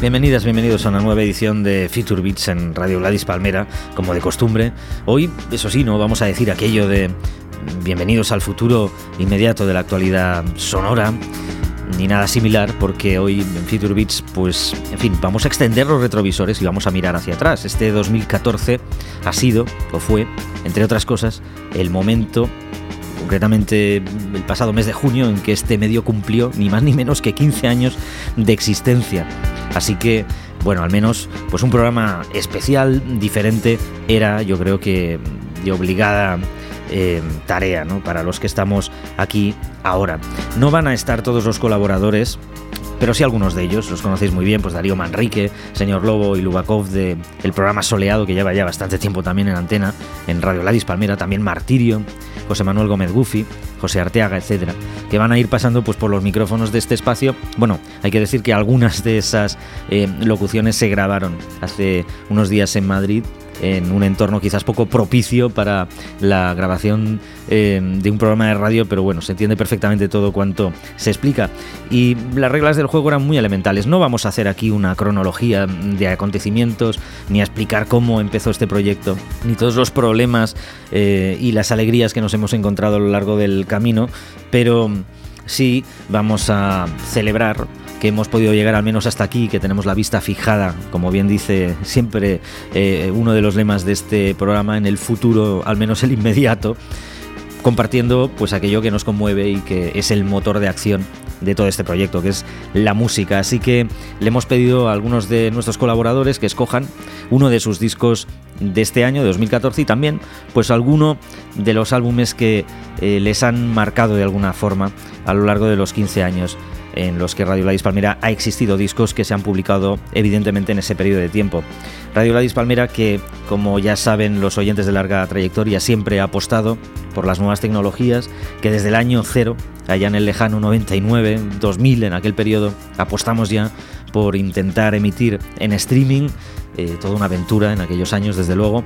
Bienvenidas, bienvenidos a una nueva edición de Future Beats en Radio Gladys Palmera, como de costumbre. Hoy, eso sí, no vamos a decir aquello de bienvenidos al futuro inmediato de la actualidad sonora, ni nada similar, porque hoy en Future Beats, pues, en fin, vamos a extender los retrovisores y vamos a mirar hacia atrás. Este 2014 ha sido, o fue, entre otras cosas, el momento concretamente el pasado mes de junio, en que este medio cumplió ni más ni menos que 15 años de existencia. Así que, bueno, al menos pues un programa especial, diferente, era yo creo que de obligada eh, tarea ¿no? para los que estamos aquí ahora. No van a estar todos los colaboradores, pero sí algunos de ellos, los conocéis muy bien, pues Darío Manrique, Señor Lobo y Lubakov del el programa Soleado, que lleva ya bastante tiempo también en antena, en Radio Ladis Palmera, también Martirio, José Manuel Gómez Gufi, José Arteaga, etcétera, que van a ir pasando pues por los micrófonos de este espacio. Bueno, hay que decir que algunas de esas eh, locuciones se grabaron hace unos días en Madrid en un entorno quizás poco propicio para la grabación eh, de un programa de radio, pero bueno, se entiende perfectamente todo cuanto se explica. Y las reglas del juego eran muy elementales. No vamos a hacer aquí una cronología de acontecimientos, ni a explicar cómo empezó este proyecto, ni todos los problemas eh, y las alegrías que nos hemos encontrado a lo largo del camino, pero sí vamos a celebrar que hemos podido llegar al menos hasta aquí, que tenemos la vista fijada, como bien dice siempre eh, uno de los lemas de este programa, en el futuro, al menos el inmediato, compartiendo pues aquello que nos conmueve y que es el motor de acción de todo este proyecto, que es la música. Así que le hemos pedido a algunos de nuestros colaboradores que escojan uno de sus discos de este año, de 2014, y también pues alguno de los álbumes que eh, les han marcado de alguna forma a lo largo de los 15 años en los que Radio Gladys Palmera ha existido discos que se han publicado evidentemente en ese periodo de tiempo. Radio Gladys Palmera que, como ya saben los oyentes de larga trayectoria, siempre ha apostado por las nuevas tecnologías, que desde el año cero, allá en el lejano 99, 2000, en aquel periodo, apostamos ya por intentar emitir en streaming, eh, toda una aventura en aquellos años desde luego,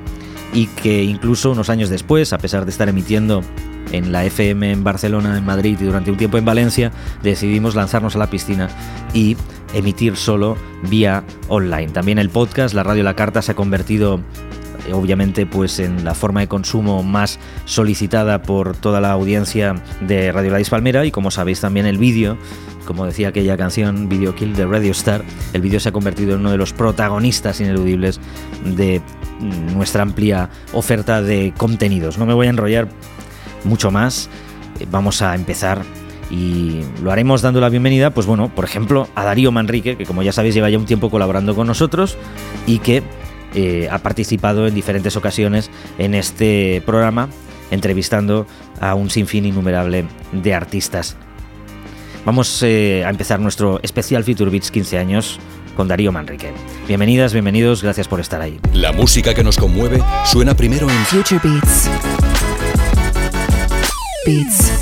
y que incluso unos años después, a pesar de estar emitiendo en la FM en Barcelona, en Madrid y durante un tiempo en Valencia, decidimos lanzarnos a la piscina y emitir solo vía online. También el podcast, la radio La Carta se ha convertido eh, obviamente pues en la forma de consumo más solicitada por toda la audiencia de Radio La Palmera y como sabéis también el vídeo como decía aquella canción Video Kill de Radio Star, el vídeo se ha convertido en uno de los protagonistas ineludibles de nuestra amplia oferta de contenidos. No me voy a enrollar mucho más. Eh, vamos a empezar y lo haremos dando la bienvenida, pues bueno, por ejemplo, a Darío Manrique, que como ya sabéis lleva ya un tiempo colaborando con nosotros y que eh, ha participado en diferentes ocasiones en este programa, entrevistando a un sinfín innumerable de artistas. Vamos eh, a empezar nuestro especial Future Beats 15 años con Darío Manrique. Bienvenidas, bienvenidos, gracias por estar ahí. La música que nos conmueve suena primero en Future Beats. Beats.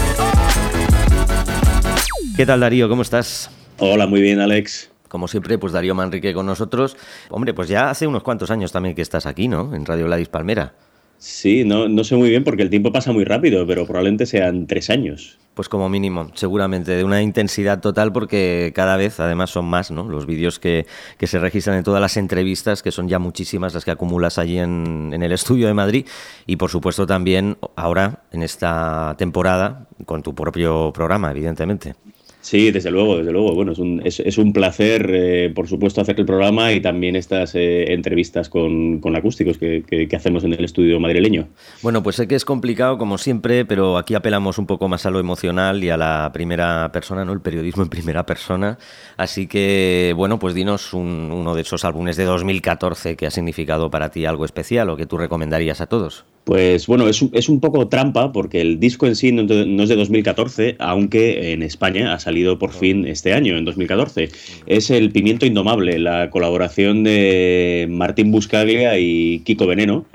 ¿Qué tal Darío? ¿Cómo estás? Hola, muy bien, Alex. Como siempre, pues Darío Manrique con nosotros. Hombre, pues ya hace unos cuantos años también que estás aquí, ¿no? En Radio Gladys Palmera. Sí, no, no sé muy bien porque el tiempo pasa muy rápido, pero probablemente sean tres años. Pues como mínimo, seguramente, de una intensidad total porque cada vez además son más ¿no? los vídeos que, que se registran en todas las entrevistas, que son ya muchísimas las que acumulas allí en, en el estudio de Madrid y por supuesto también ahora en esta temporada con tu propio programa, evidentemente. Sí, desde luego, desde luego. Bueno, es un, es, es un placer, eh, por supuesto, hacer el programa y también estas eh, entrevistas con, con acústicos que, que, que, hacemos en el estudio madrileño. Bueno, pues sé que es complicado, como siempre, pero aquí apelamos un poco más a lo emocional y a la primera persona, ¿no? El periodismo en primera persona. Así que, bueno, pues dinos un, uno de esos álbumes de 2014 que ha significado para ti algo especial o que tú recomendarías a todos. Pues bueno, es, es, un poco trampa porque el disco en sí no, es de 2014, aunque en España ha salido por fin este año, en 2014. Es el Pimiento Indomable, la colaboración de Martín Buscaglia y Kiko Veneno.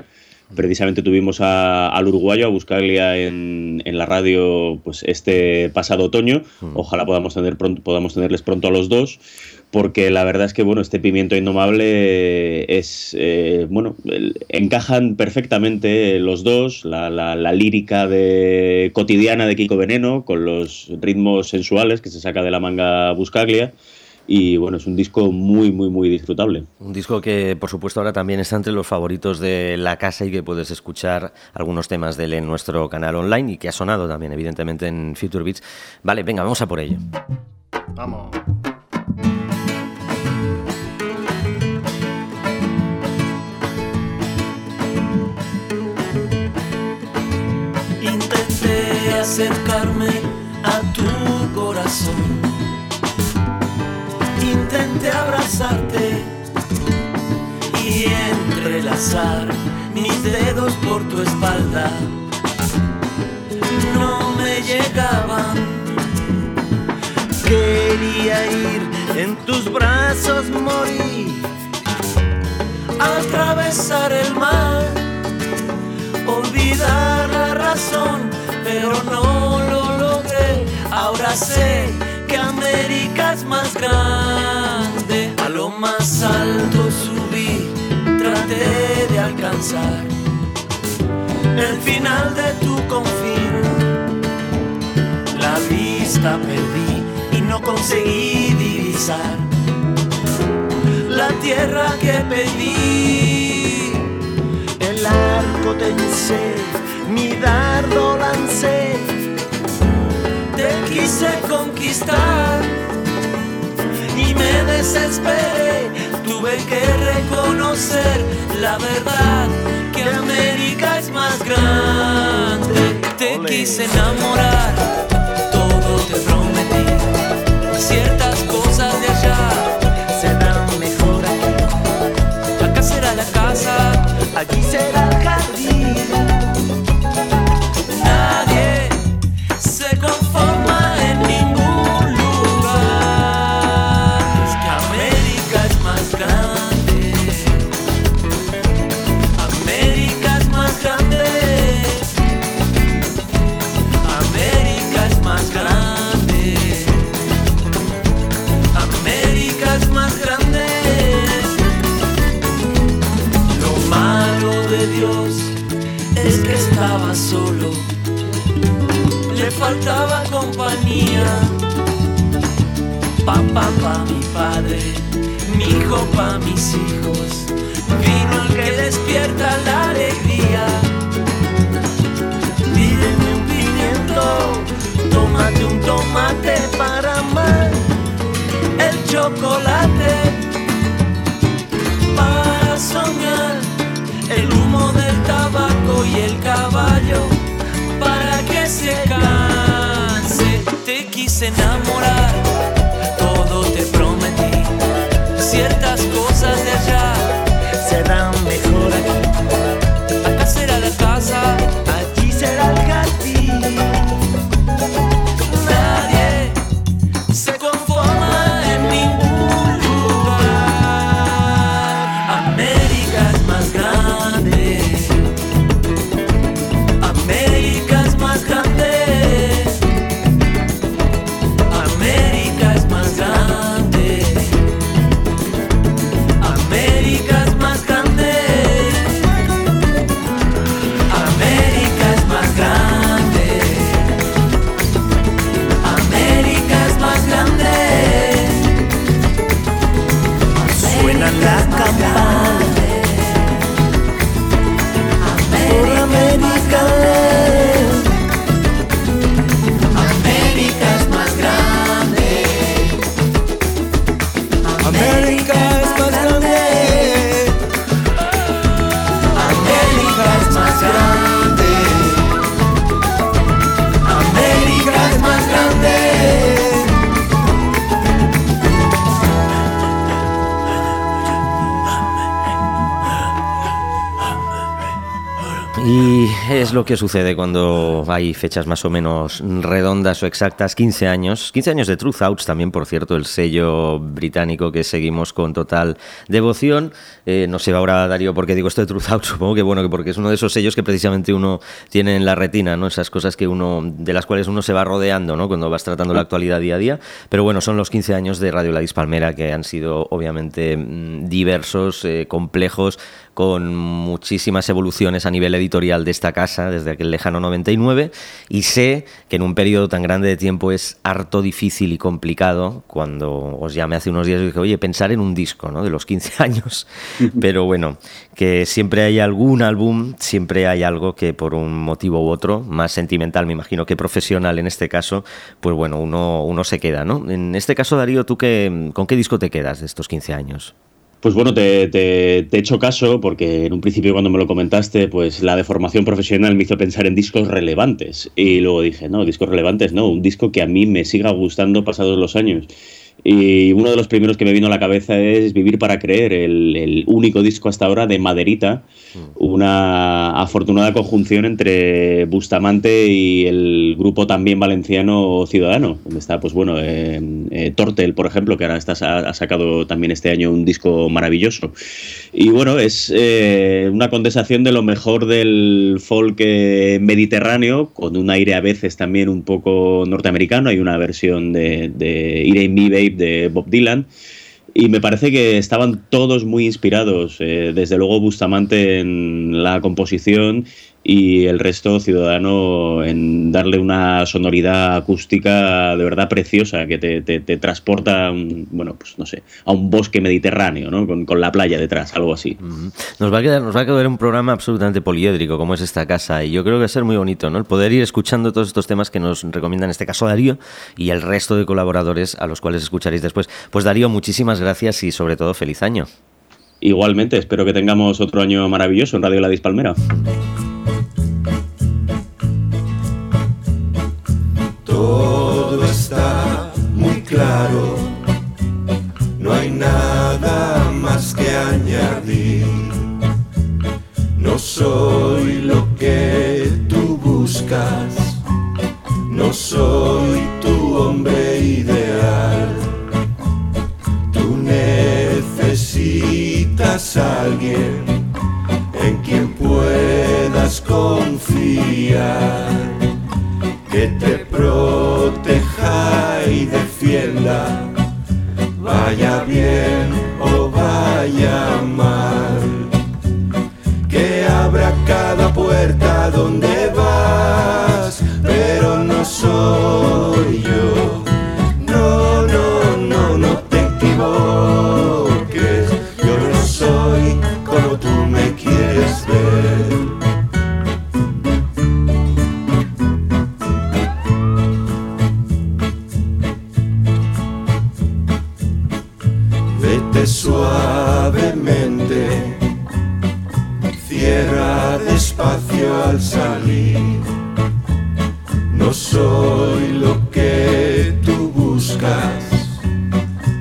Precisamente tuvimos al uruguayo, a Buscaglia, en, en, la radio pues este pasado otoño. Mm. Ojalá podamos, tener pronto, podamos tenerles pronto a los dos porque la verdad es que bueno, este pimiento indomable es, eh, bueno, encajan perfectamente los dos, la, la, lírica de, cotidiana de Kiko Veneno, con los ritmos sensuales que se saca de la manga Buscaglia. Y bueno, es un disco muy, muy, muy disfrutable. Un disco que, por supuesto, ahora también está entre los favoritos de la casa y que puedes escuchar algunos temas de él en nuestro canal online y que ha sonado también, evidentemente, en Future Beats. Vale, venga, vamos a por ello. Vamos. Acercarme a tu corazón. Intenté abrazarte y entrelazar mis dedos por tu espalda. No me llegaban. Quería ir en tus brazos, morir, atravesar el mar, olvidar la razón pero no lo logré. Ahora sé que América es más grande. A lo más alto subí, traté de alcanzar el final de tu confín. La vista perdí y no conseguí divisar la tierra que pedí. El arco tencé mi dardo lancé, te quise conquistar y me desesperé, tuve que reconocer la verdad que América es más grande, te quise enamorar, todo te prometí, ciertas cosas de allá serán mejor aquí, acá será la casa, aquí será que sucede cuando hay fechas más o menos redondas o exactas, 15 años, 15 años de Truth Outs también, por cierto, el sello británico que seguimos con total devoción. Eh, no sé ahora, Darío, por qué digo esto de Truth Outs, supongo que bueno, que porque es uno de esos sellos que precisamente uno tiene en la retina, ¿no? Esas cosas que uno, de las cuales uno se va rodeando, ¿no? Cuando vas tratando la actualidad día a día. Pero bueno, son los 15 años de Radio La Palmera que han sido obviamente mm, diversos, eh, complejos, con muchísimas evoluciones a nivel editorial de esta casa desde aquel lejano 99 y sé que en un periodo tan grande de tiempo es harto difícil y complicado cuando os llamé hace unos días y dije, oye, pensar en un disco ¿no? de los 15 años, pero bueno, que siempre hay algún álbum, siempre hay algo que por un motivo u otro, más sentimental me imagino que profesional en este caso, pues bueno, uno, uno se queda, ¿no? En este caso, Darío, ¿tú qué, con qué disco te quedas de estos 15 años? Pues bueno, te, he hecho caso porque en un principio cuando me lo comentaste, pues la deformación profesional me hizo pensar en discos relevantes. Y luego dije, no, discos relevantes, no, un disco que a mí me siga gustando pasados los años. Y uno de los primeros que me vino a la cabeza es Vivir para Creer, el, único disco hasta ahora de Maderita, mm. una afortunada conjunción entre Bustamante y el grupo también valenciano Ciudadano, donde está, pues bueno, eh, eh, Tortel, por ejemplo, que ahora está, ha sacado también este año un disco maravilloso. Y bueno, es eh, una condensación de lo mejor del folk mediterráneo, con un aire a veces también un poco norteamericano. Hay una versión de, de Irene Me Babe de Bob Dylan. Y me parece que estaban todos muy inspirados, eh, desde luego Bustamante en la composición y el resto ciudadano en darle una sonoridad acústica de verdad preciosa que te, te, transporta un, bueno pues no sé a un bosque mediterráneo ¿no? con, con la playa detrás algo así. Nos va a quedar nos va a quedar un programa absolutamente poliédrico como es esta casa y yo creo que va a ser muy bonito no el poder ir escuchando todos estos temas que nos recomiendan en este caso Darío y el resto de colaboradores a los cuales escucharéis después. Pues Darío muchísimas gracias y sobre todo feliz año. Igualmente, espero que tengamos otro año maravilloso en Radio La Dispalmera. Soy lo que tú buscas, no soy tu hombre ideal. Tú necesitas a alguien en quien puedas confiar que te proteja y defienda, vaya bien o vaya mal, abra cada puerta donde vas, pero no soy yo. No, no, no, no te equivoques, yo no soy como tú me quieres ver. suavemente, cierra despacio al salir. No soy lo que tú buscas,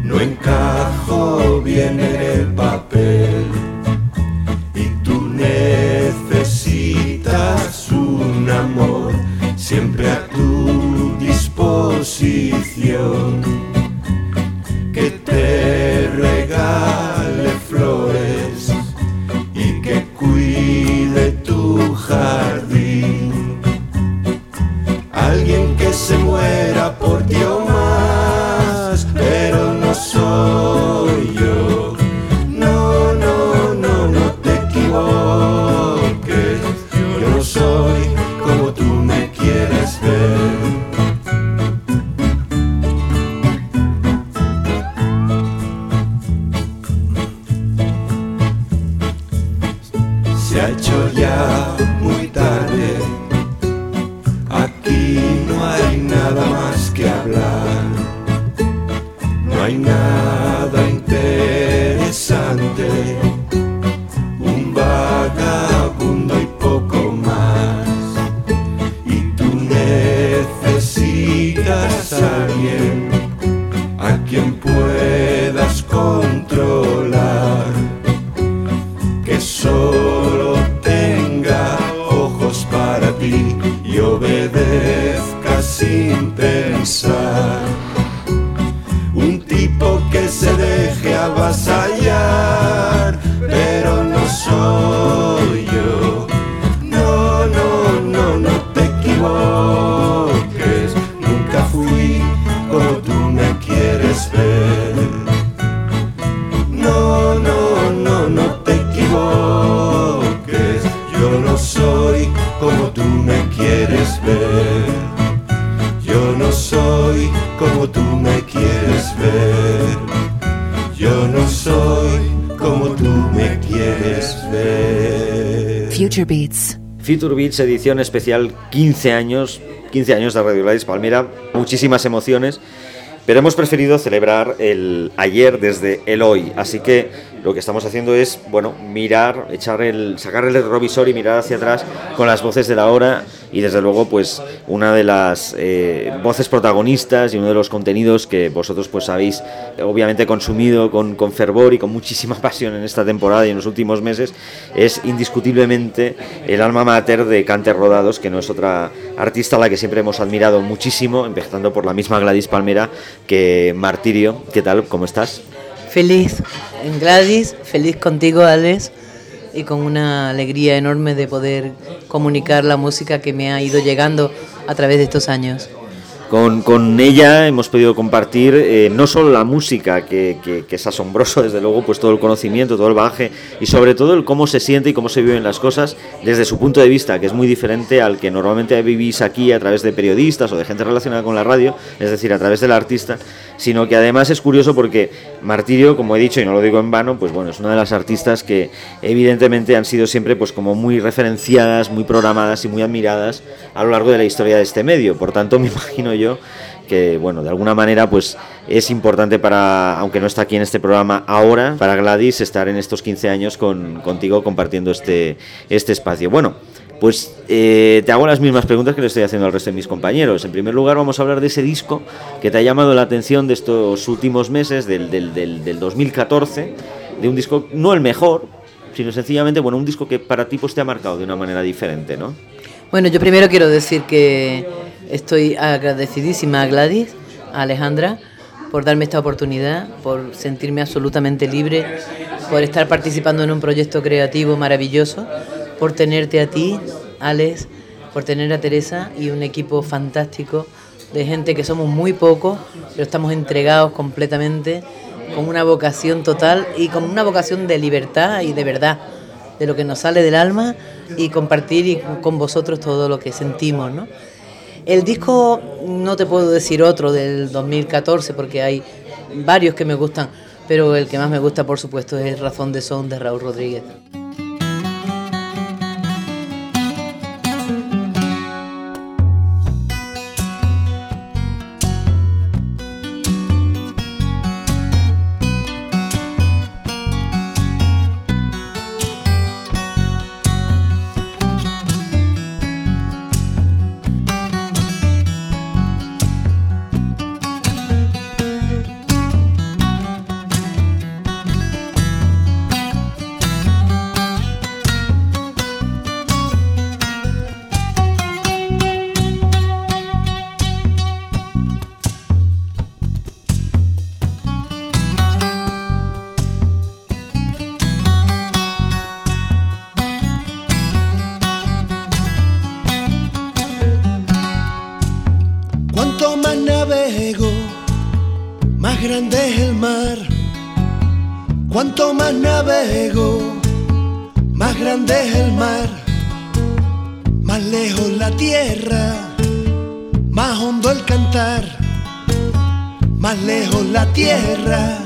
no encajo bien en el papel. Y tú necesitas un amor siempre a tu disposición regale flores jardín. Alguien que se muera por ti Future Beats. Future Beats edición especial 15 años, 15 años de Radio Gladys Palmera, muchísimas emociones, pero hemos preferido celebrar el ayer desde el hoy, así que lo que estamos haciendo es, bueno, mirar, echar el, sacar el retrovisor y mirar hacia atrás con las voces de la hora y desde luego, pues, una de las eh, voces protagonistas y uno de los contenidos que vosotros, pues, habéis obviamente consumido con, con fervor y con muchísima pasión en esta temporada y en los últimos meses es indiscutiblemente el alma mater de Canter Rodados, que no es otra artista a la que siempre hemos admirado muchísimo, empezando por la misma Gladys Palmera que Martirio. ¿Qué tal? ¿Cómo estás? Feliz en Gladys, feliz contigo, Alex, y con una alegría enorme de poder comunicar la música que me ha ido llegando a través de estos años. Con, con ella hemos podido compartir eh, no solo la música, que, que- que es asombroso, desde luego, pues todo el conocimiento, todo el bagaje y sobre todo el cómo se siente y cómo se viven las cosas desde su punto de vista, que es muy diferente al que normalmente vivís aquí a través de periodistas o de gente relacionada con la radio, es decir, a través del artista, sino que además es curioso porque Martirio, como he dicho y no lo digo en vano, pues bueno, es una de las artistas que evidentemente han sido siempre pues como muy referenciadas, muy programadas y muy admiradas a lo largo de la historia de este medio. Por tanto, me imagino yo que bueno, de alguna manera pues es importante para, aunque no está aquí en este programa ahora, para Gladys estar en estos 15 años con, contigo compartiendo este, este espacio. Bueno, pues eh, te hago las mismas preguntas que le estoy haciendo al resto de mis compañeros. En primer lugar vamos a hablar de ese disco que te ha llamado la atención de estos últimos meses, del, del, del, del 2014, de un disco, no el mejor, sino sencillamente, bueno, un disco que para ti pues te ha marcado de una manera diferente, ¿no? Bueno, yo primero quiero decir que estoy agradecidísima a Gladys, a Alejandra, por darme esta oportunidad, por sentirme absolutamente libre, por estar participando en un proyecto creativo maravilloso, por tenerte a ti, Alex, por tener a Teresa y un equipo fantástico de gente que somos muy pocos, pero estamos entregados completamente, con una vocación total y con una vocación de libertad y de verdad de lo que nos sale del alma y compartir y con vosotros todo lo que sentimos, ¿no? El disco, no te puedo decir otro del 2014 porque hay varios que me gustan, pero el que más me gusta, por supuesto, es Razón de Son de Raúl Rodríguez. Más hondo el cantar. Más lejos la tierra,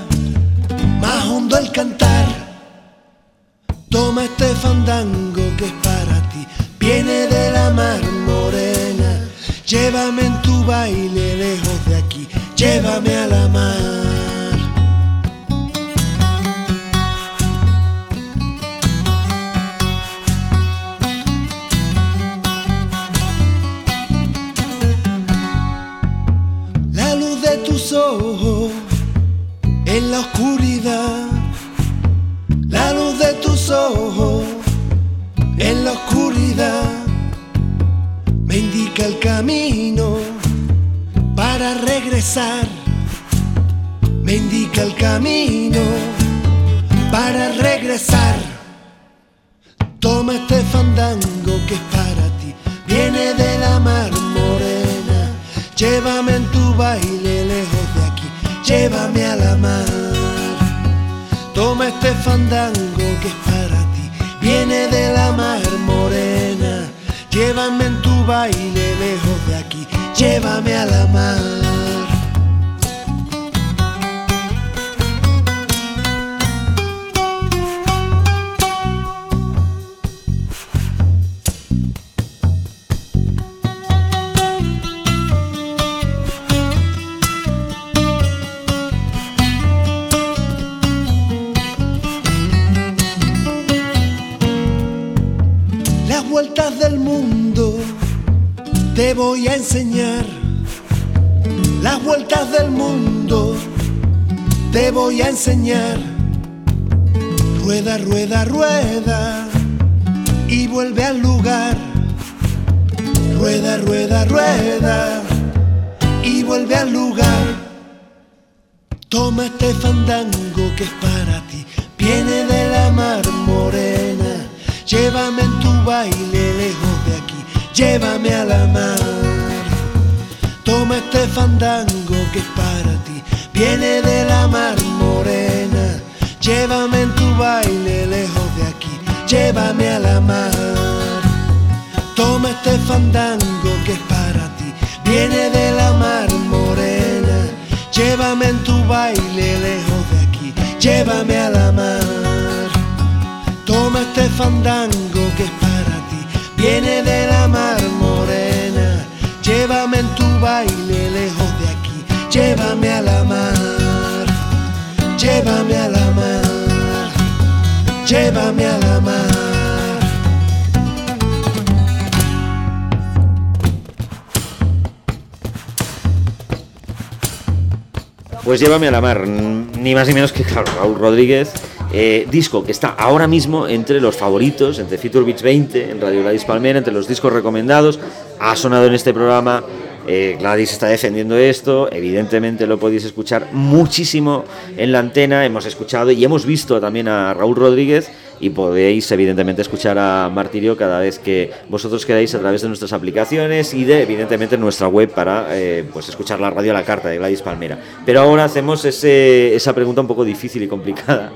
Pues llévame a la mar, ni más ni menos que Raúl Rodríguez, eh, disco que está ahora mismo entre los favoritos, entre Future Beats 20, en Radio Gladys Palmera, entre los discos recomendados, ha sonado en este programa, eh, Gladys está defendiendo esto, evidentemente lo podéis escuchar muchísimo en la antena, hemos escuchado y hemos visto también a Raúl Rodríguez y podéis evidentemente escuchar a Martirio cada vez que vosotros queráis a través de nuestras aplicaciones y de evidentemente nuestra web para eh, pues escuchar la radio a la carta de Gladys Palmera. Pero ahora hacemos ese- esa pregunta un poco difícil y complicada.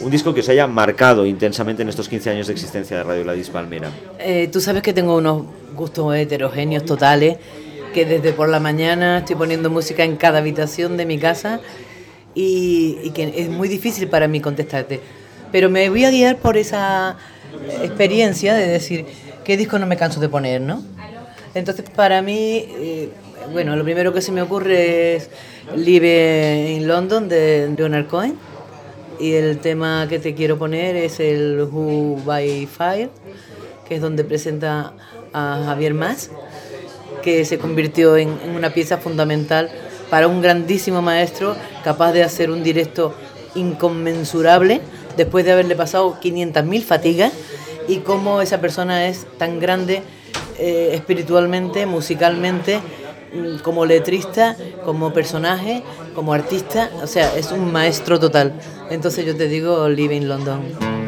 Un disco que os haya marcado intensamente en estos 15 años de existencia de Radio Gladys Palmera. Eh, tú sabes que tengo unos gustos heterogéneos totales, que desde por la mañana estoy poniendo música en cada habitación de mi casa y, que es muy difícil para mí contestarte. Pero me voy a guiar por esa experiencia de decir qué disco no me canso de poner, ¿no? Entonces, para mí, eh, bueno, lo primero que se me ocurre es Live in London de Leonard Cohen. Y el tema que te quiero poner es el Who by Fire, que es donde presenta a Javier Mas, que se convirtió en, una pieza fundamental para un grandísimo maestro capaz de hacer un directo inconmensurable después de haberle pasado 500.000 fatigas y cómo esa persona es tan grande eh, espiritualmente, musicalmente, mm, como letrista, como personaje, como artista, o sea, es un maestro total. Entonces yo te digo, Live in London.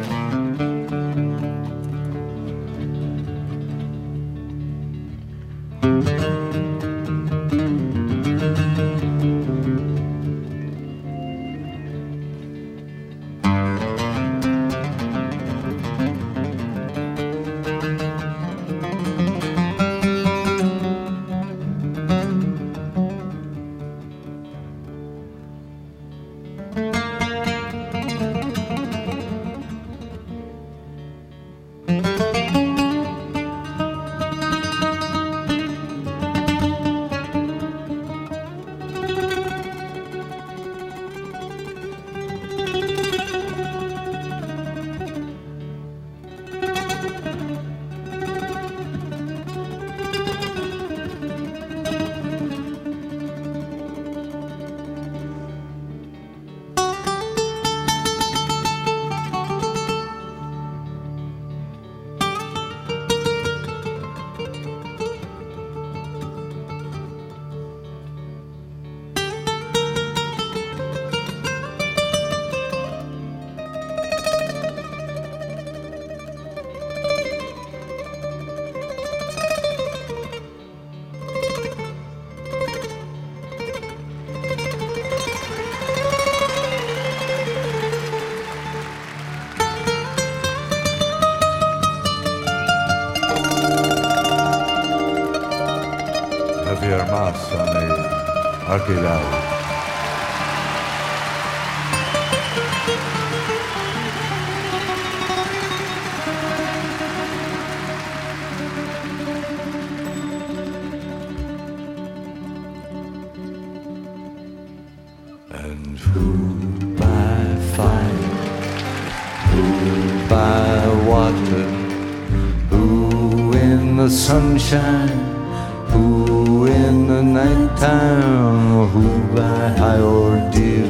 By high ordeal?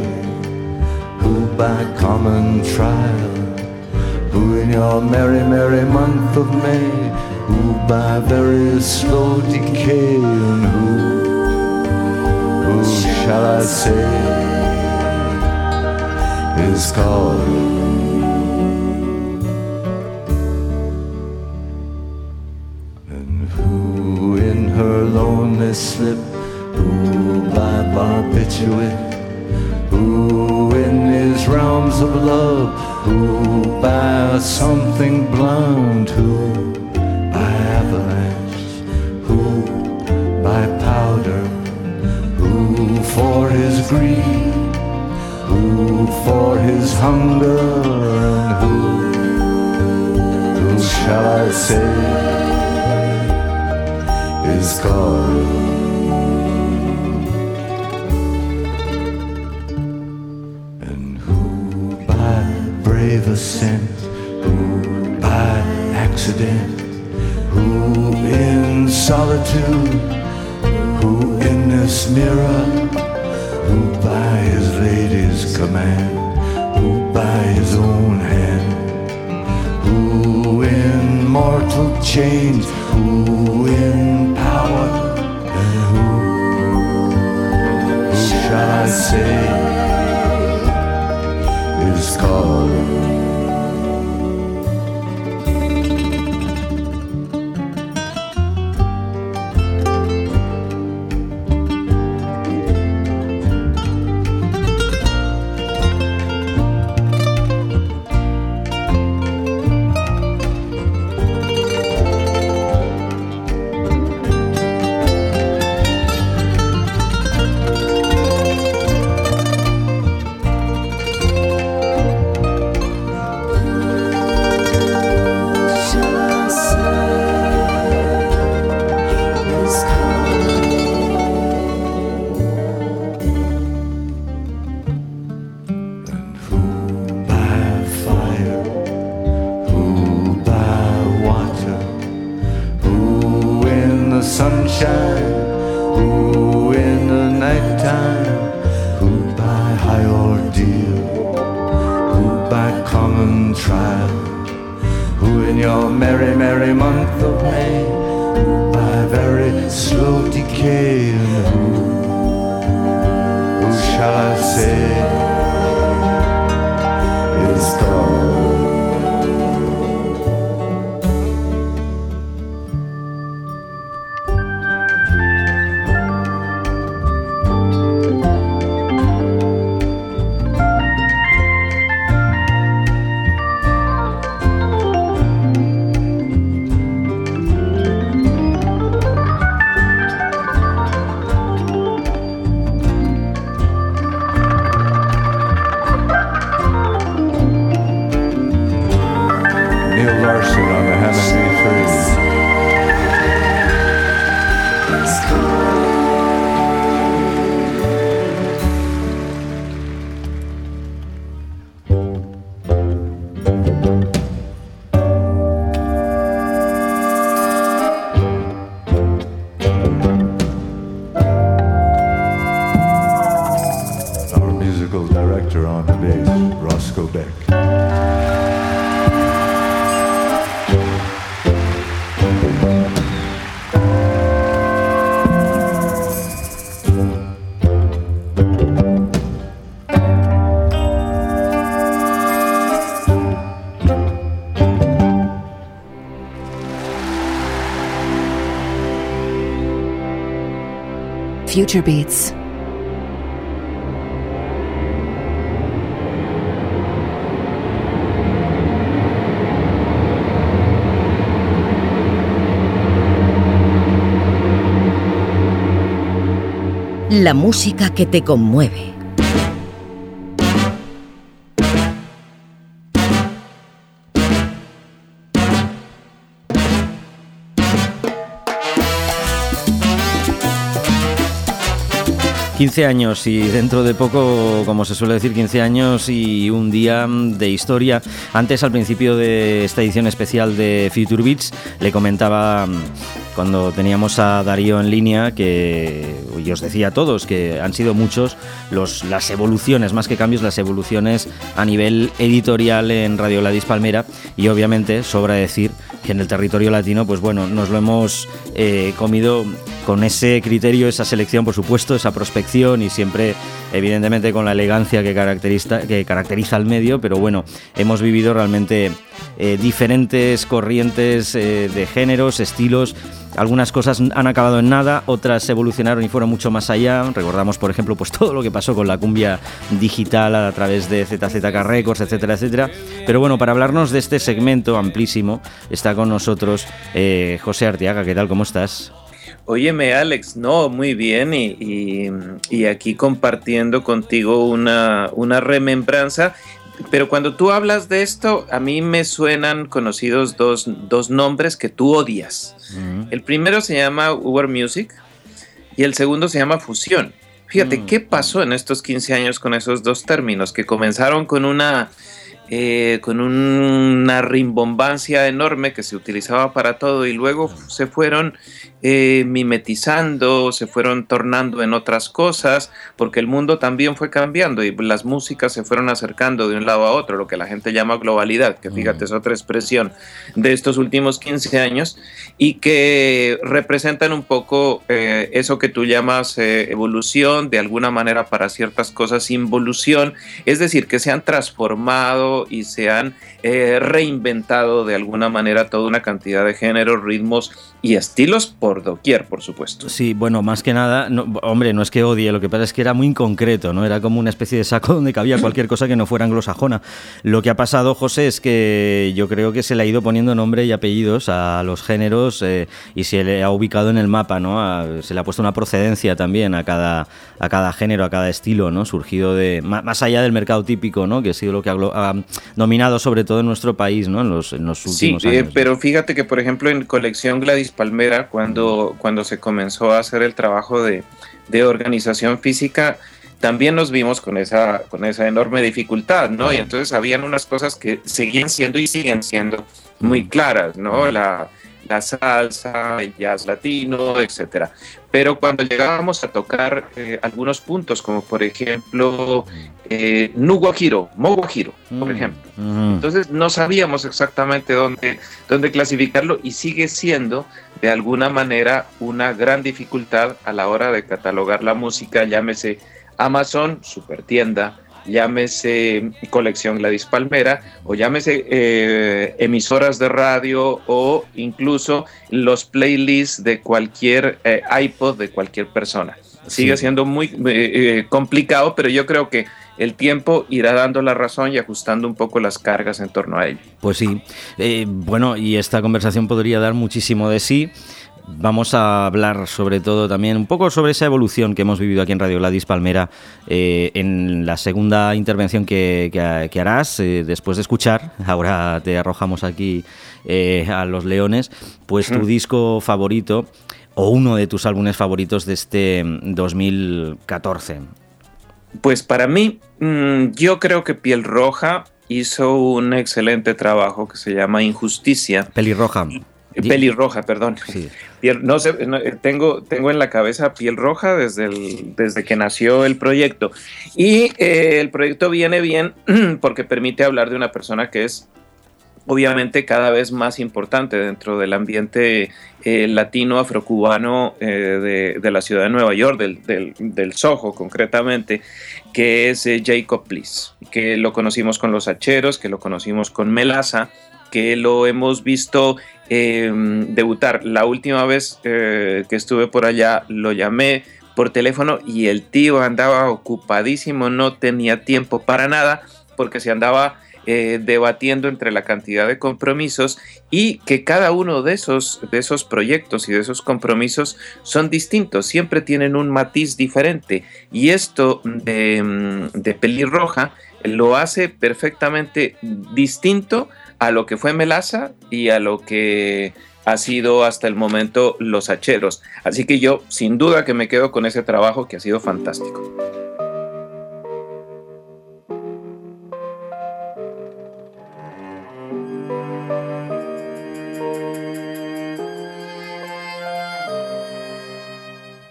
Who by common trial? Who in your merry, merry month of May? Who by very slow decay? And who, who shall I say is called? And who in her lonely slip? Who by barbiturate? Who in these realms of love? Who by something blonde? Who by avalanche? Who by powder? Who for his greed? Who for his hunger? And who, who shall I say is God? Brave ascent, who by accident, who in solitude, who in this mirror, who by his lady's command, who by his own hand, who in mortal chains, who in power, and who, who shall I say? is calling. Director on the bass, Roscoe Beck. Future Beats. La música que te conmueve. 15 años y dentro de poco, como se suele decir, 15 años y un día de historia. Antes, al principio de esta edición especial de Future Beats, le comentaba cuando teníamos a Darío en línea, que yo os decía a todos que han sido muchos las evoluciones, más que cambios, las evoluciones a nivel editorial en Radio Ladis Palmera. Y obviamente sobra decir que en el territorio latino, pues bueno, nos lo hemos eh, comido con ese criterio, esa selección, por supuesto, esa prospección y siempre, evidentemente, con la elegancia que caracteriza, al medio, pero bueno, hemos vivido realmente eh, diferentes corrientes eh, de géneros, estilos algunas cosas han acabado en nada, otras evolucionaron y fueron mucho más allá. Recordamos, por ejemplo, pues todo lo que pasó con la cumbia digital a través de ZZK Records, etcétera, etcétera. Pero bueno, para hablarnos de este segmento amplísimo, está con nosotros eh, José Artiaga. ¿Qué tal? ¿Cómo estás? Óyeme, Alex, no, muy bien, y, aquí compartiendo contigo una, una remembranza pero cuando tú hablas de esto, a mí me suenan conocidos dos, nombres que tú odias. El primero se llama Uber Music y el segundo se llama Fusión. Fíjate, mm. ¿qué pasó en estos 15 años con esos dos términos que comenzaron con una eh, con una rimbombancia enorme que se utilizaba para todo y luego se fueron eh, mimetizando, se fueron tornando en otras cosas, porque el mundo también fue cambiando y las músicas se fueron acercando de un lado a otro, lo que la gente llama globalidad, que fíjate es otra expresión de estos últimos 15 años y que representan un poco eh, eso que tú llamas evolución, de alguna manera para ciertas cosas involución, es decir, que se han transformado y se han eh, reinventado de alguna manera toda una cantidad de géneros, ritmos y estilos por doquier, por supuesto. Sí, bueno, más que nada, hombre, no es que odie, lo que pasa es que era muy inconcreto, ¿no? Era como una especie de saco donde cabía cualquier cosa que no fuera anglosajona. Lo que ha pasado, José, es que yo creo que se le ha ido poniendo nombre y apellidos a los géneros eh, y se le ha ubicado en el mapa, ¿no? se le ha puesto una procedencia también a cada, a cada género, a cada estilo, ¿no? Surgido de, más allá del mercado típico, ¿no? Que ha sido lo que ha, dominado sobre todo en nuestro país, ¿no? En los, en los últimos sí, eh, pero fíjate que, por ejemplo, en colección Gladys Palmera, cuando, cuando se comenzó a hacer el trabajo de, organización física, también nos vimos con esa, con esa enorme dificultad, ¿no? Y entonces habían unas cosas que seguían siendo y siguen siendo muy claras, ¿no? La, la salsa, el jazz latino, etcétera. Pero cuando llegábamos a tocar eh, algunos puntos, como por ejemplo eh, Nu Guajiro, Mo Guajiro, por mm, ejemplo, entonces no sabíamos exactamente dónde, dónde clasificarlo y sigue siendo de alguna manera una gran dificultad a la hora de catalogar la música, llámese Amazon, super tienda, llámese colección Gladys Palmera o llámese eh, emisoras de radio o incluso los playlists de cualquier eh, iPod de cualquier persona. Sigue siendo muy eh, complicado, pero yo creo que el tiempo irá dando la razón y ajustando un poco las cargas en torno a ello. Pues sí, bueno, y esta conversación podría dar muchísimo de sí. Vamos a hablar sobre todo también un poco sobre esa evolución que hemos vivido aquí en Radio Gladys Palmera eh, en la segunda intervención que, harás eh, después de escuchar, ahora te arrojamos aquí eh, a los leones, pues tu disco favorito o uno de tus álbumes favoritos de este 2014. Pues para mí, mm, yo creo que Piel Roja hizo un excelente trabajo que se llama Injusticia. Pelirroja. Pelirroja, perdón. No sé, tengo, tengo en la cabeza piel roja desde, el, desde que nació el proyecto. Y eh, el proyecto viene bien porque permite hablar de una persona que es obviamente cada vez más importante dentro del ambiente eh, latino afrocubano eh, de, la ciudad de Nueva York, del, del, Soho concretamente, que es Jacob Bliss, que lo conocimos con los Hacheros, que lo conocimos con Melaza, que lo hemos visto Em, debutar. La última vez eh, que estuve por allá lo llamé por teléfono y el tío andaba ocupadísimo, no tenía tiempo para nada porque se andaba eh, debatiendo entre la cantidad de compromisos y que cada uno de esos, de esos proyectos y de esos compromisos son distintos, siempre tienen un matiz diferente. Y esto de, mm, de pelirroja lo hace perfectamente distinto a lo que fue Melaza y a lo que ha sido hasta el momento Los Hacheros. Así que yo sin duda que me quedo con ese trabajo que ha sido fantástico.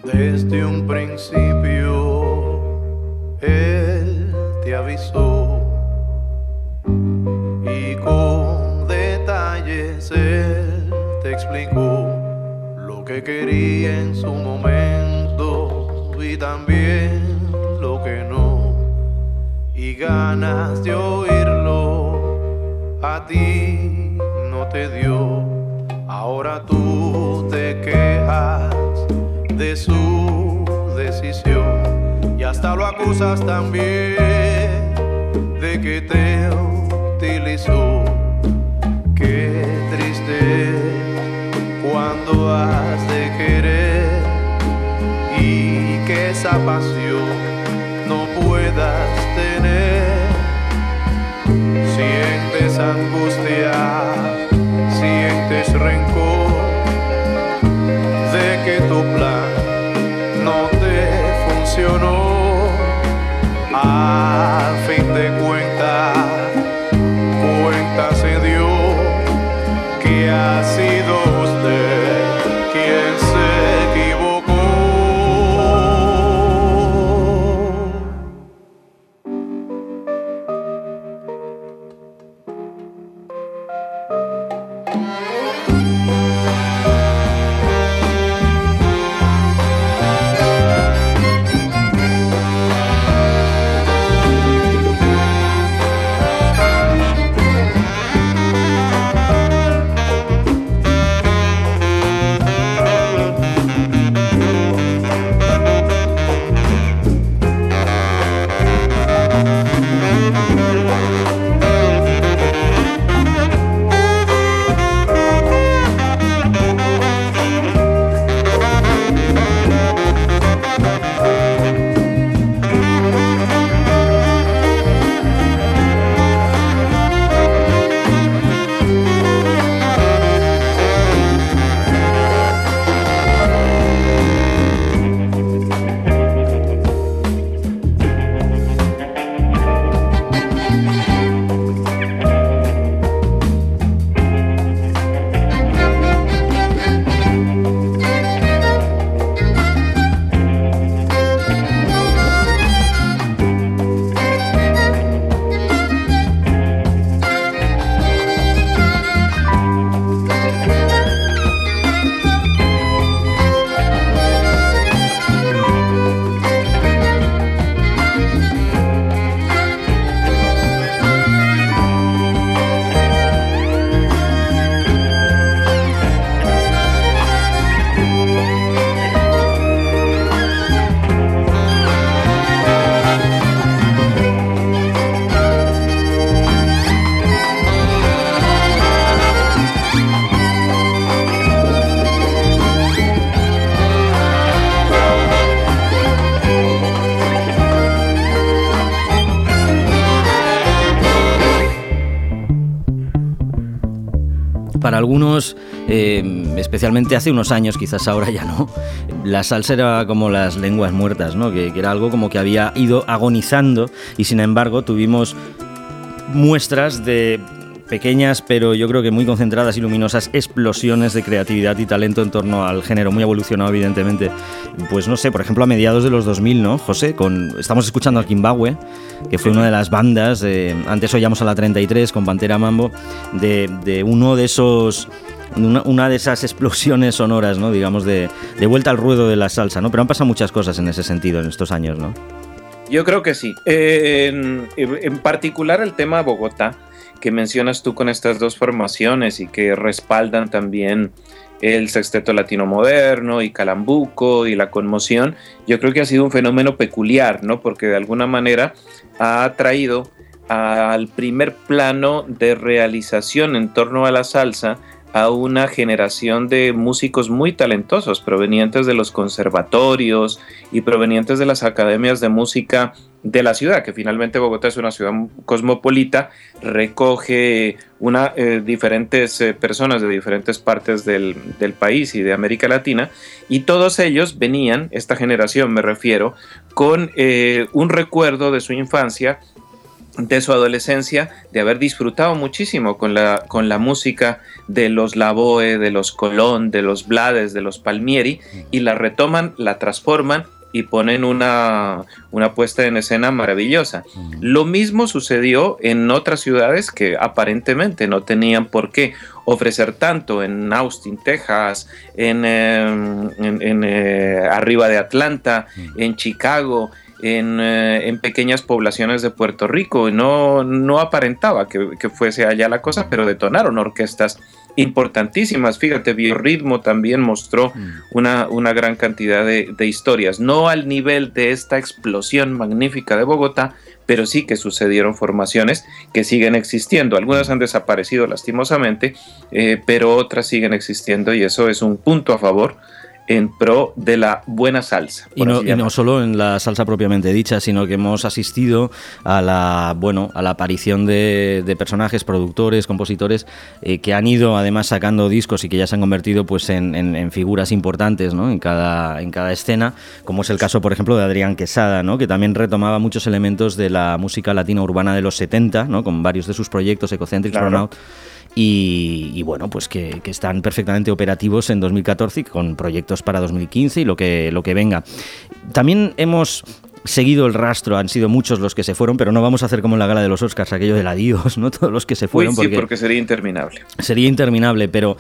Desde un principio Él te avisó Él te explicó lo que quería en su momento y también lo que no y ganas de oírlo a ti no te dio ahora tú te quejas de su decisión y hasta lo acusas también de que te utilizó. Qué triste cuando has de querer y que esa pasión no puedas tener. Sientes angustia, algunos, eh, especialmente hace unos años, quizás ahora ya no, la salsa era como las lenguas muertas, ¿no? que, que era algo como que había ido agonizando y sin embargo tuvimos muestras de pequeñas, pero yo creo que muy concentradas y luminosas explosiones de creatividad y talento en torno al género, muy evolucionado evidentemente. Pues no sé, por ejemplo a mediados de los 2000, ¿no, José? Con, estamos escuchando a Kimbabue, que fue una de las bandas, de, antes oíamos a la 33 con Pantera Mambo, de, de uno de esos... Una, de esas explosiones sonoras, ¿no? digamos, de, de vuelta al ruedo de la salsa, ¿no? Pero han pasado muchas cosas en ese sentido en estos años, ¿no? Yo creo que sí. Eh, en, en, particular el tema Bogotá, que mencionas tú con estas dos formaciones y que respaldan también el sexteto latino moderno y Calambuco y la conmoción, yo creo que ha sido un fenómeno peculiar, ¿no? Porque de alguna manera ha traído al primer plano de realización en torno a la salsa a una generación de músicos muy talentosos provenientes de los conservatorios y provenientes de las academias de música de la ciudad, que finalmente Bogotá es una ciudad cosmopolita, recoge una, eh, diferentes eh, personas de diferentes partes del, país y de América Latina, y todos ellos venían, esta generación me refiero, con eh, un recuerdo de su infancia de su adolescencia, de haber disfrutado muchísimo con la, con la música de los Lavoe, de los Colón, de los Blades, de los Palmieri, y la retoman, la transforman y ponen una, una puesta en escena maravillosa. Lo mismo sucedió en otras ciudades que aparentemente no tenían por qué ofrecer tanto, en Austin, Texas, en, em, en, eh, arriba de Atlanta, en Chicago, en, eh, en, pequeñas poblaciones de Puerto Rico. No, no aparentaba que, que, fuese allá la cosa, pero detonaron orquestas importantísimas. Fíjate, Biorritmo también mostró una, una gran cantidad de, de, historias, no al nivel de esta explosión magnífica de Bogotá, pero sí que sucedieron formaciones que siguen existiendo. Algunas han desaparecido lastimosamente, eh, pero otras siguen existiendo y eso es un punto a favor en pro de la buena salsa. Y no, y no, solo en la salsa propiamente dicha, sino que hemos asistido a la bueno a la aparición de, de personajes, productores, compositores eh, que han ido además sacando discos y que ya se han convertido pues en, en, en, figuras importantes ¿no? en, cada, en cada escena, como es el caso por ejemplo de Adrián Quesada, ¿no? que también retomaba muchos elementos de la música latina urbana de los 70, ¿no? con varios de sus proyectos, Ecocentric, claro. Burnout, y, bueno, pues que, que, están perfectamente operativos en 2014 y con proyectos para 2015 y lo que, lo que venga. También hemos seguido el rastro, han sido muchos los que se fueron, pero no vamos a hacer como en la gala de los Oscars, aquello del adiós, ¿no? Todos los que se fueron. Uy, sí, porque, porque, sería interminable. Sería interminable, pero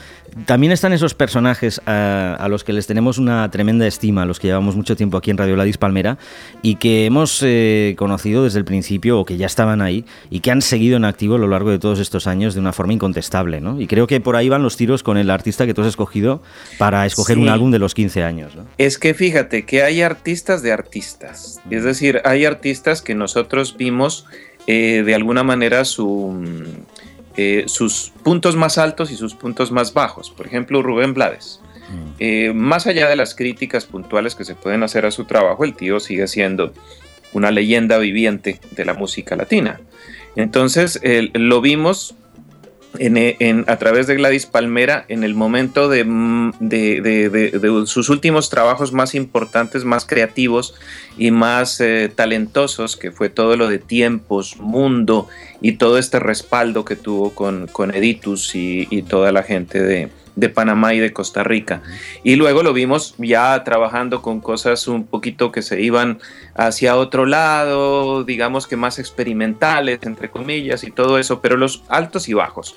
también están esos personajes a, a, los que les tenemos una tremenda estima, los que llevamos mucho tiempo aquí en Radio Ladis Palmera, y que hemos eh, conocido desde el principio, o que ya estaban ahí, y que han seguido en activo a lo largo de todos estos años de una forma incontestable, ¿no? Y creo que por ahí van los tiros con el artista que tú has escogido para escoger sí. un álbum de los 15 años, ¿no? Es que fíjate que hay artistas de artistas. Es decir, hay artistas que nosotros vimos eh, de alguna manera su, eh, sus puntos más altos y sus puntos más bajos. Por ejemplo, Rubén Blades. Eh, más allá de las críticas puntuales que se pueden hacer a su trabajo, el tío sigue siendo una leyenda viviente de la música latina. Entonces, lo vimos en, a través de Gladys Palmera en el momento de, de, de, de, sus últimos trabajos más importantes, más creativos y más eh, talentosos, que fue todo lo de tiempos, mundo y todo este respaldo que tuvo con, con Editus y, y toda la gente de, de Panamá y de Costa Rica. Y luego lo vimos ya trabajando con cosas un poquito que se iban hacia otro lado, digamos que más experimentales, entre comillas, y todo eso, pero los altos y bajos.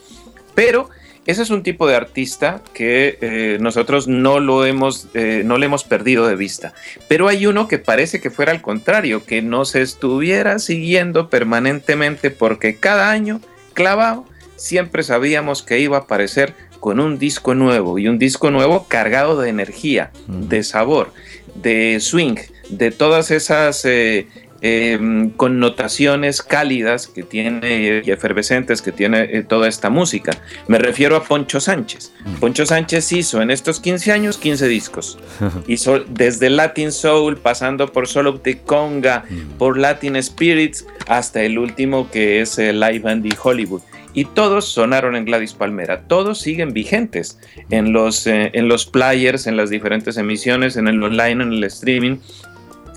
Pero ese es un tipo de artista que eh, nosotros no lo hemos, eh, no le hemos perdido de vista. Pero hay uno que parece que fuera al contrario, que nos estuviera siguiendo permanentemente porque cada año, clavado, siempre sabíamos que iba a aparecer con un disco nuevo y un disco nuevo cargado de energía, de sabor, de swing, de todas esas eh, eh, connotaciones cálidas que tiene y efervescentes que tiene eh, toda esta música. Me refiero a Poncho Sánchez. Poncho Sánchez hizo en estos 15 años 15 discos. hizo desde Latin Soul, pasando por Solo de Conga, por Latin Spirits, hasta el último que es Live and Hollywood y todos sonaron en Gladys Palmera, todos siguen vigentes en los, eh, en los players, en las diferentes emisiones, en el online, en el streaming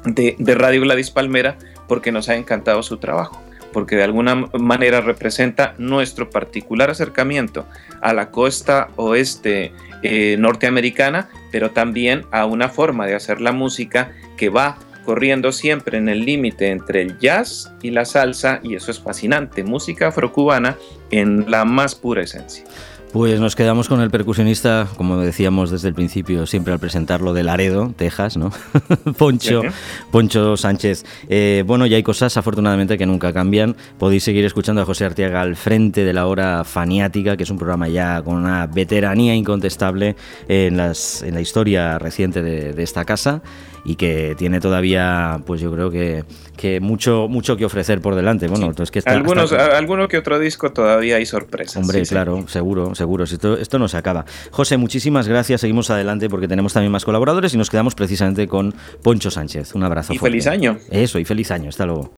de, de Radio Gladys Palmera, porque nos ha encantado su trabajo porque de alguna manera representa nuestro particular acercamiento a la costa oeste eh, norteamericana, pero también a una forma de hacer la música que va corriendo siempre en el límite entre el jazz y la salsa y eso es fascinante, música afrocubana en la más pura esencia. Pues nos quedamos con el percusionista, como decíamos desde el principio, siempre al presentarlo de Laredo, Texas, ¿no? Poncho. Poncho Sánchez. Eh, bueno, ya hay cosas afortunadamente que nunca cambian. Podéis seguir escuchando a José Arteaga al frente de la hora faniática, que es un programa ya con una veteranía incontestable en, las, en la historia reciente de, de esta casa. Y que tiene todavía, pues yo creo que, que mucho, mucho que ofrecer por delante. Bueno, entonces que está, Algunos, está- alguno que otro disco todavía hay sorpresas. Hombre, sí, sí. claro, seguro, seguro. Esto, esto no se acaba. José, muchísimas gracias. Seguimos adelante porque tenemos también más colaboradores y nos quedamos precisamente con Poncho Sánchez. Un abrazo. Y fuerte. feliz año. Eso, y feliz año. Hasta luego.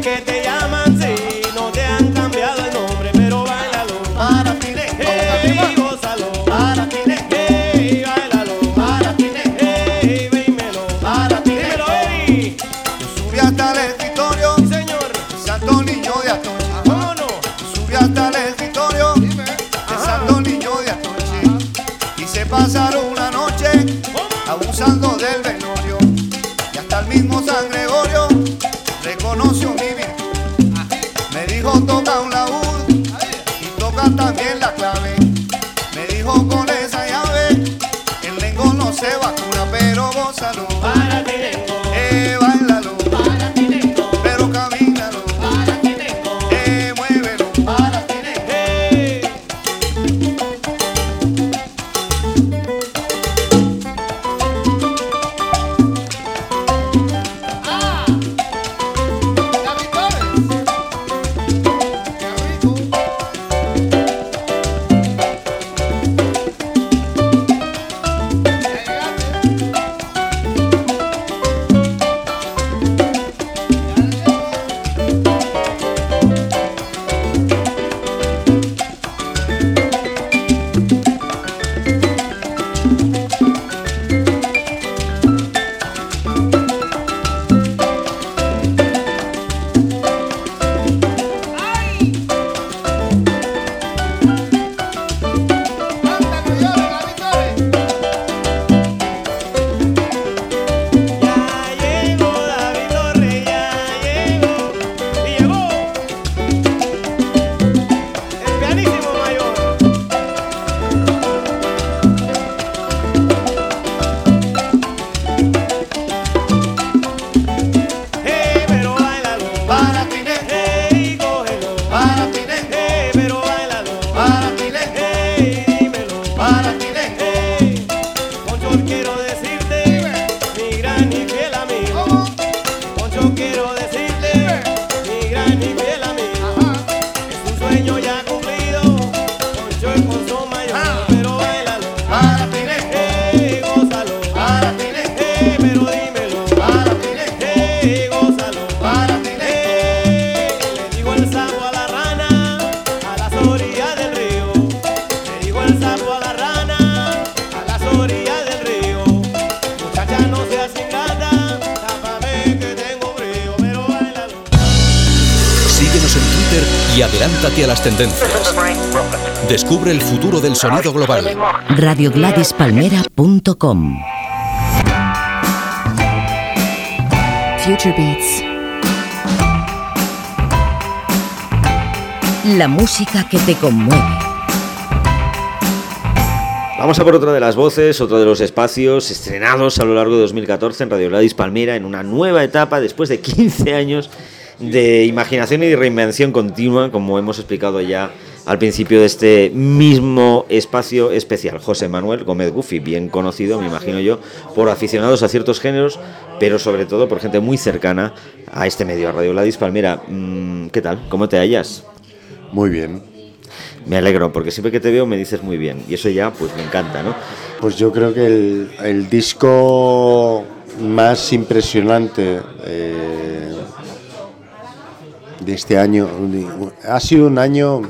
Que te para ti, y adelántate a las tendencias. Descubre el futuro del sonido global. radiogladispalmera.com Future Beats La música que te conmueve. Vamos a por otra de las voces, otro de los espacios estrenados a lo largo de 2014 en Radio Gladys Palmera, en una nueva etapa después de 15 años de imaginación y de reinvención continua, como hemos explicado ya al principio de este mismo espacio especial. José Manuel Gómez Gufi, bien conocido, me imagino yo, por aficionados a ciertos géneros, pero sobre todo por gente muy cercana a este medio, a Radio Gladys Palmera. Mm, ¿Qué tal? ¿Cómo te hallas? Muy bien. Me alegro, porque siempre que te veo me dices muy bien, y eso ya pues me encanta, ¿no? Pues yo creo que el, el disco más impresionante eh, de este año. Ha sido un año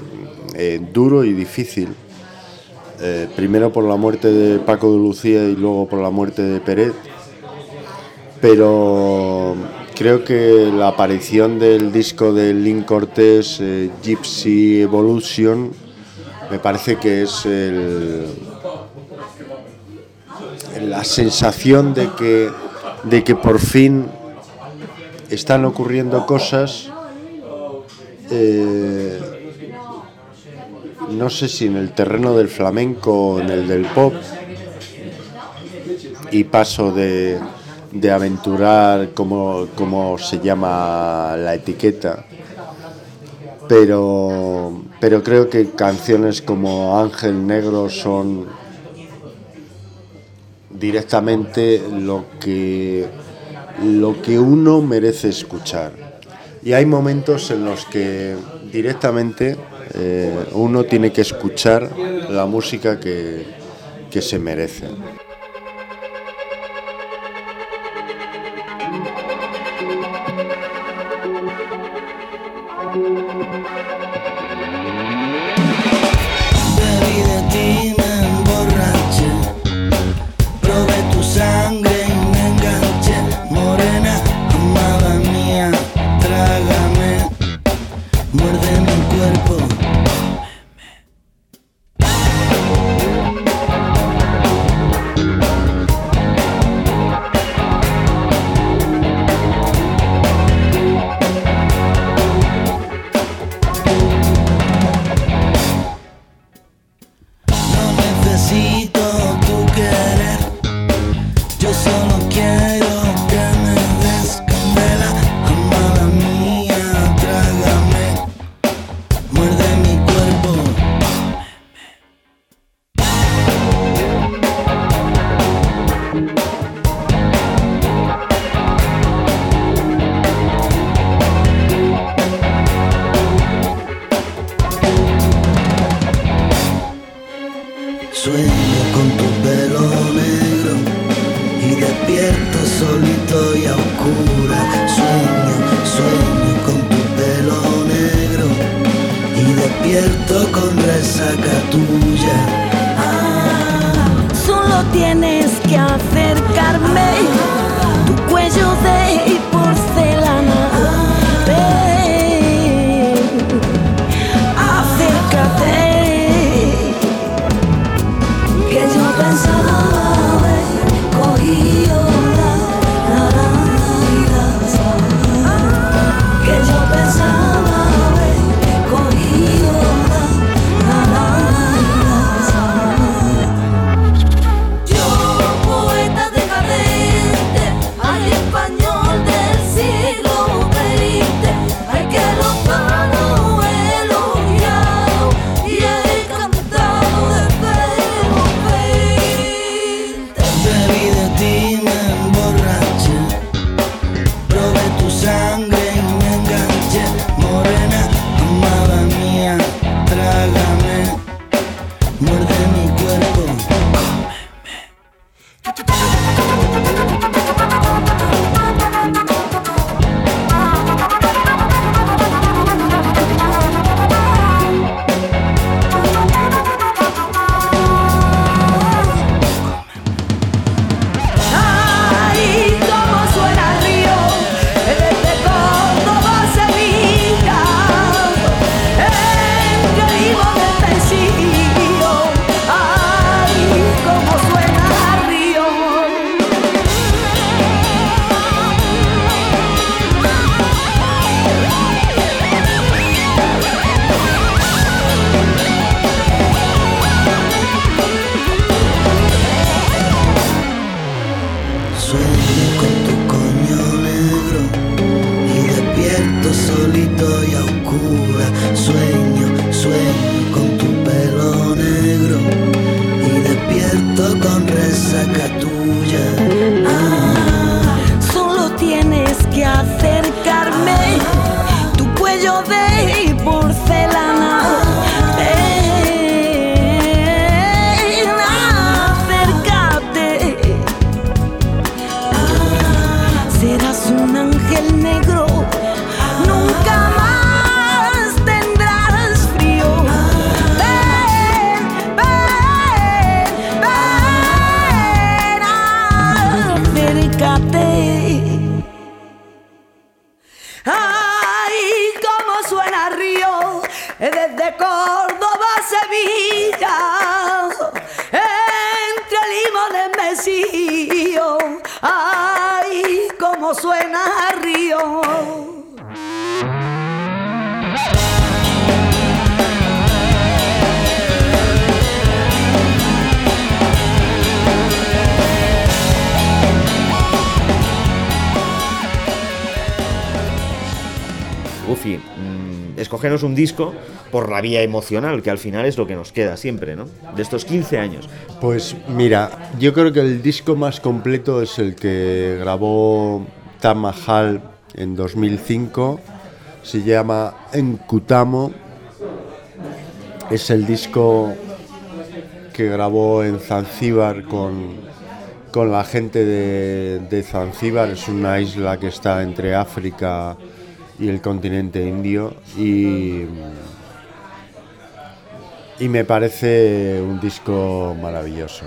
eh, duro y difícil. Eh, primero por la muerte de Paco de Lucía y luego por la muerte de Pérez. Pero creo que la aparición del disco de Link Cortés, eh, Gypsy Evolution, me parece que es el, la sensación de que, de que por fin están ocurriendo cosas eh, no sé si en el terreno del flamenco o en el del pop, y paso de, de aventurar como, se llama la etiqueta. Pero, pero creo que canciones como Ángel Negro son directamente lo que, lo que uno merece escuchar y hay momentos en los que directamente eh, uno tiene que escuchar la música que, que se merece. Mm, escogeros un disco por la vía emocional, que al final es lo que nos queda siempre, ¿no? De estos 15 años. Pues mira, yo creo que el disco más completo es el que grabó Tam Mahal en 2005. Se llama Encutamo. Es el disco que grabó en Zanzíbar con, con la gente de, de Zanzíbar. Es una isla que está entre África y el continente indio. Y, y me parece un disco maravilloso.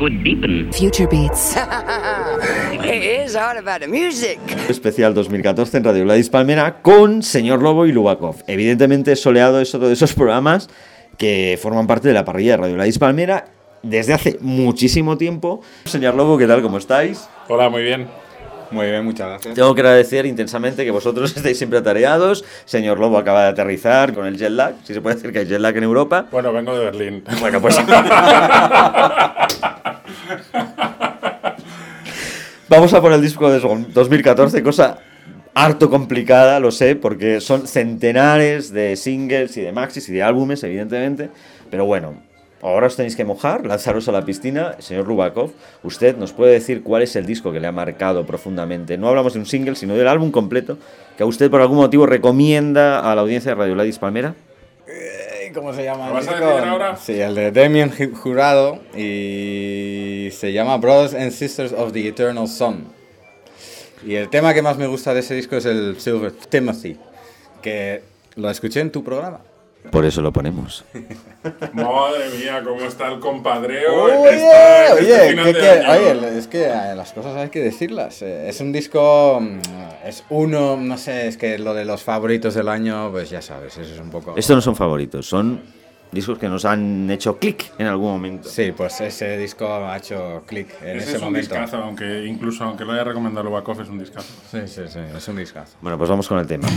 Could deepen? Future Beats. it's all about the music. Especial 2014 en Radio Gladys Palmera con Señor Lobo y Lubakov. Evidentemente, Soleado es otro de esos programas que forman parte de la parrilla de Radio Gladys Palmera desde hace muchísimo tiempo. Señor Lobo, ¿qué tal? ¿Cómo estáis? Hola, muy bien. Muy bien, muchas gracias. Tengo que agradecer intensamente que vosotros estéis siempre atareados. Señor Lobo acaba de aterrizar con el jet lag. Si se puede decir que hay jet lag en Europa. Bueno, vengo de Berlín. Bueno, pues. Vamos a por el disco de 2014, cosa harto complicada, lo sé, porque son centenares de singles y de maxis y de álbumes, evidentemente. Pero bueno, ahora os tenéis que mojar, lanzaros a la piscina. Señor Rubakov, usted nos puede decir cuál es el disco que le ha marcado profundamente. No hablamos de un single, sino del álbum completo, que a usted por algún motivo recomienda a la audiencia de Radio Ladis Palmera. ¿Cómo se llama? ¿Lo vas a decir ahora? Sí, el de Damien Ju- Jurado y se llama Brothers and Sisters of the Eternal Sun. Y el tema que más me gusta de ese disco es el Silver Timothy, que lo escuché en tu programa. Por eso lo ponemos. Madre mía, cómo está el compadreo. Oye, esta- este oye, final que- que- oye, es que eh, las cosas hay que decirlas. eh, Es un disco, mm, es uno, no sé, es que lo de los favoritos del año, pues ya sabes, eso es un poco... Estos no son favoritos, son discos que nos han hecho clic en algún momento. Sí, pues ese disco ha hecho clic en Ese ese, es un momento. discazo, aunque incluso aunque lo haya recomendado Lubakov, es un discazo. Sí, sí, sí, es un discazo. Bueno, pues vamos con el tema.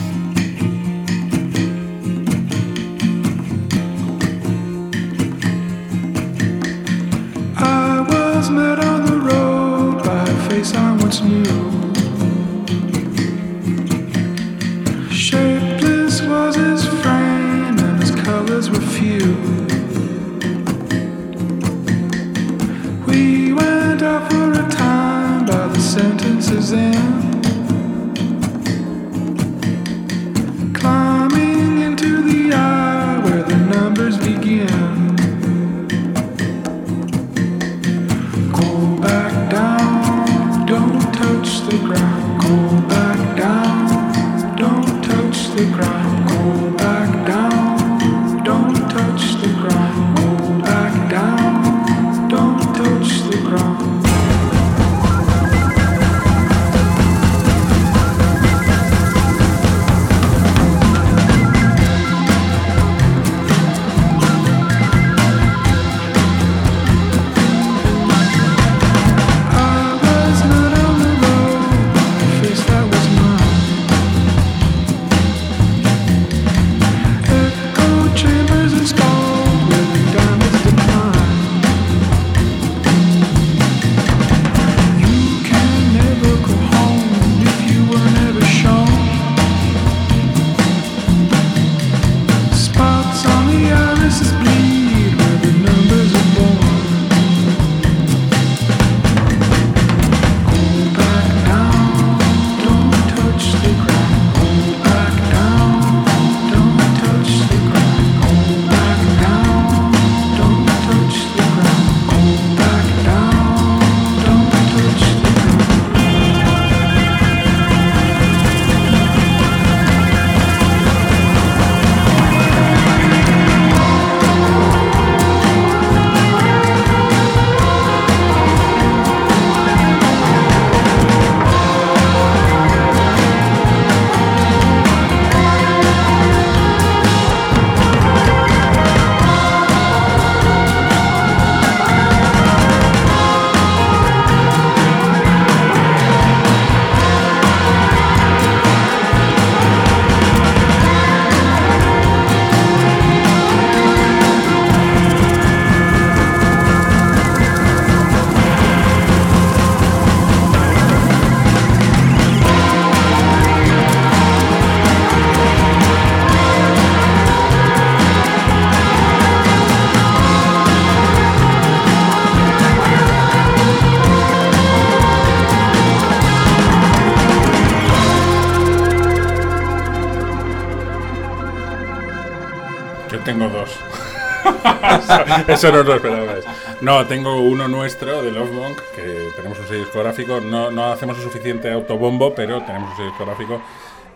Eso no lo esperabais. No, tengo uno nuestro de Love Monk, que tenemos un sello discográfico. No, no hacemos el suficiente autobombo, pero tenemos un sello discográfico.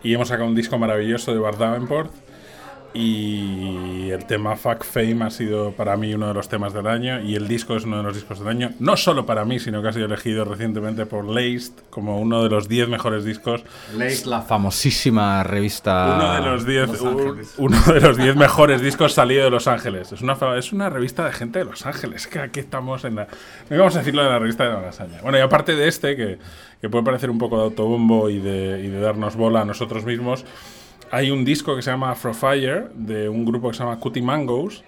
Y hemos sacado un disco maravilloso de Bart Davenport. Y el tema Fuck Fame ha sido para mí uno de los temas del año. Y el disco es uno de los discos del año. No solo para mí, sino que ha sido elegido recientemente por Laced como uno de los 10 mejores discos Leéis la famosísima revista. uno de los 10 Los u- Ángeles. uno de los 10 mejores discos salido de Los Ángeles. Es una es una revista de gente de Los Ángeles, que aquí estamos en la no vamos a decirlo de la revista de la lasaña. Bueno, y aparte de este que, que puede parecer un poco de autobombo y de, y de darnos bola a nosotros mismos, hay un disco que se llama Afrofire de un grupo que se llama Cutie Mangoes,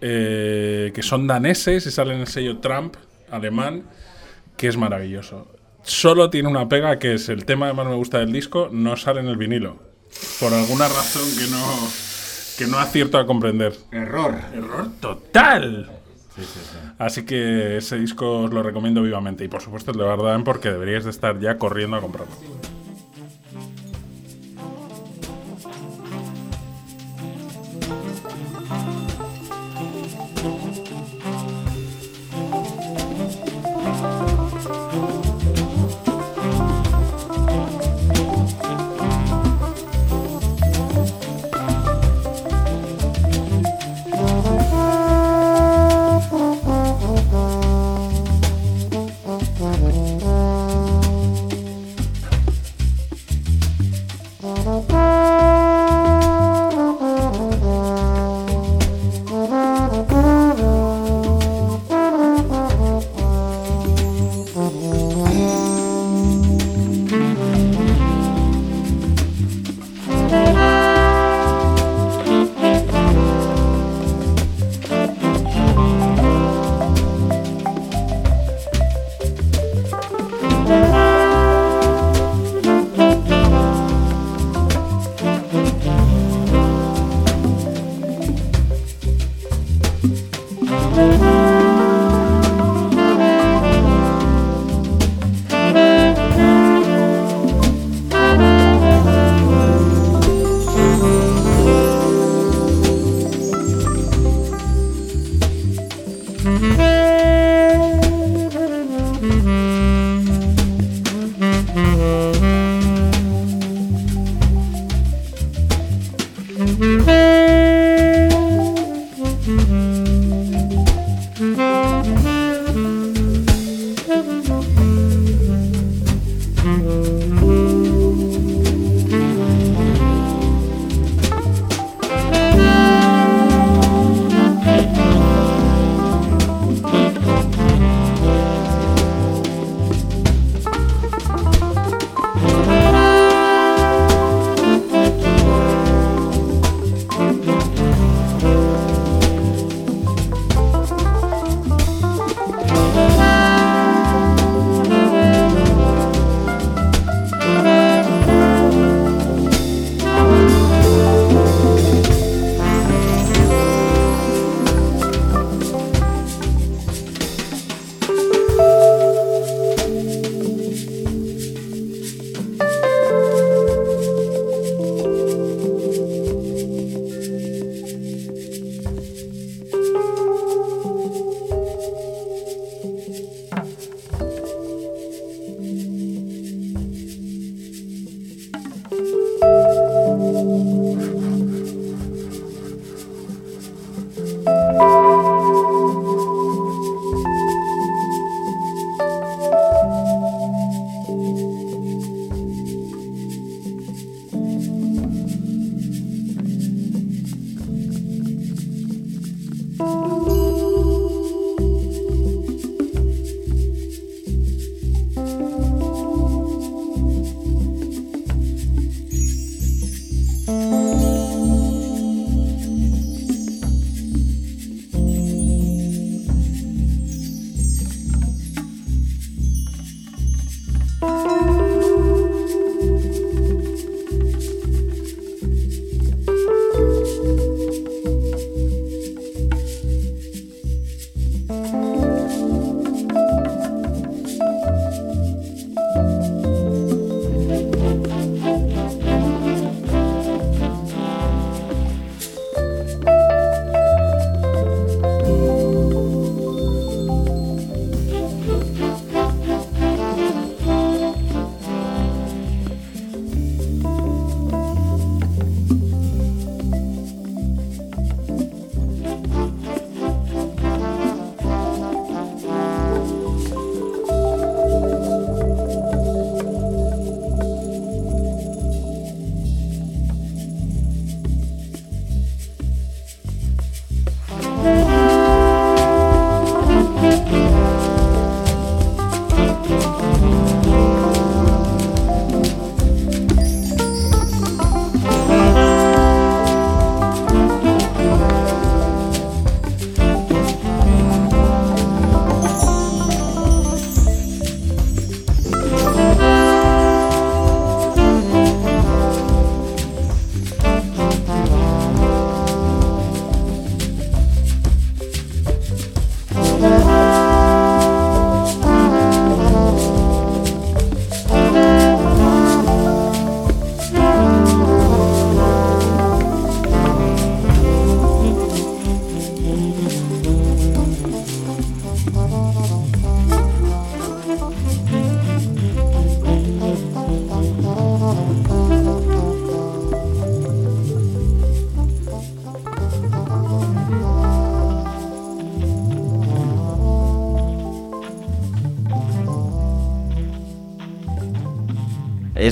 eh, que son daneses y salen en el sello Trump alemán, que es maravilloso. Solo tiene una pega que es el tema que más me gusta del disco, no sale en el vinilo. Por alguna razón que no, que no acierto a comprender. Error. Error total. Así que ese disco os lo recomiendo vivamente. Y por supuesto el de verdad porque deberíais de estar ya corriendo a comprarlo.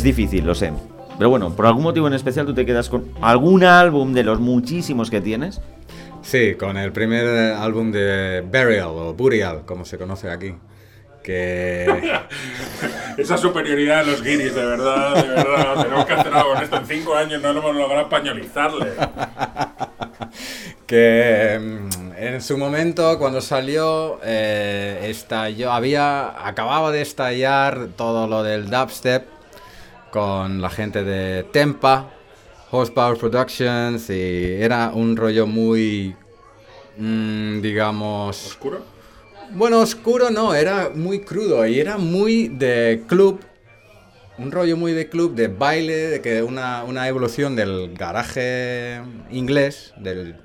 Difícil, lo sé. Pero bueno, por algún motivo en especial tú te quedas con algún álbum de los muchísimos que tienes. Sí, con el primer eh, álbum de Burial o Burial, como se conoce aquí. Que Esa superioridad de los guiris, de verdad, de verdad. Tenemos que hacer algo con esto. En cinco años no lo hemos logrado españolizarle. que mm, en su momento cuando salió eh, estalló, había acababa de estallar todo lo del dubstep con la gente de Tempa, Horsepower Productions y era un rollo muy mm, digamos oscuro. Bueno, oscuro no, era muy crudo y era muy de club un rollo muy de club, de baile, de que una, una evolución del garaje inglés, del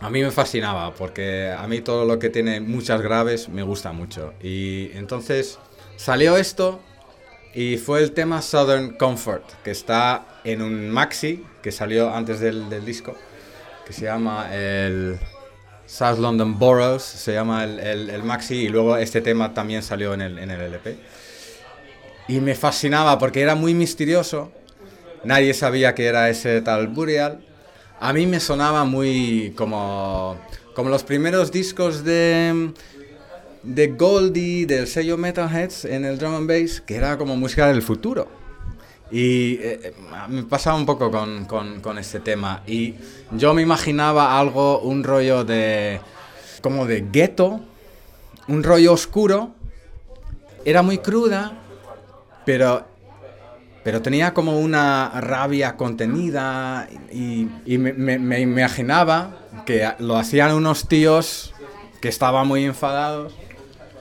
a mí me fascinaba porque a mí todo lo que tiene muchas graves me gusta mucho. Y entonces salió esto y fue el tema Southern Comfort, que está en un maxi que salió antes del, del disco, que se llama el South London Boroughs, se llama el, el- maxi, y luego este tema también salió en el, en el LP. Y me fascinaba porque era muy misterioso, nadie sabía que era ese tal Burial. A mí me sonaba muy como, como los primeros discos de, de Goldie, del sello Metalheads en el drum and bass, que era como música del futuro. Y eh, eh, me pasaba un poco con, con, este tema. Y yo me imaginaba algo, un rollo de. como de gueto, un rollo oscuro. Era muy cruda, pero. pero tenía como una rabia contenida. Y, me imaginaba que lo hacían unos tíos que estaban muy enfadados.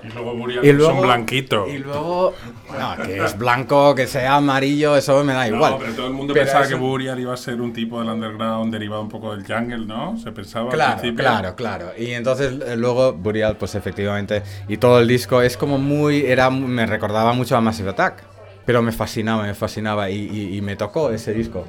Y luego Burial Y es un luego- blanquito. Y luego, no, que es blanco, que sea amarillo, eso me da No, igual. pero todo el mundo Pero pensaba que Burial iba a ser un tipo del underground derivado un poco del jungle, ¿no? Se pensaba al Claro, principio. claro, claro. Y entonces eh, luego Burial, pues efectivamente, y todo el disco es como muy, era, me recordaba mucho a Massive Attack, pero me fascinaba, me fascinaba y, y- y me tocó ese disco.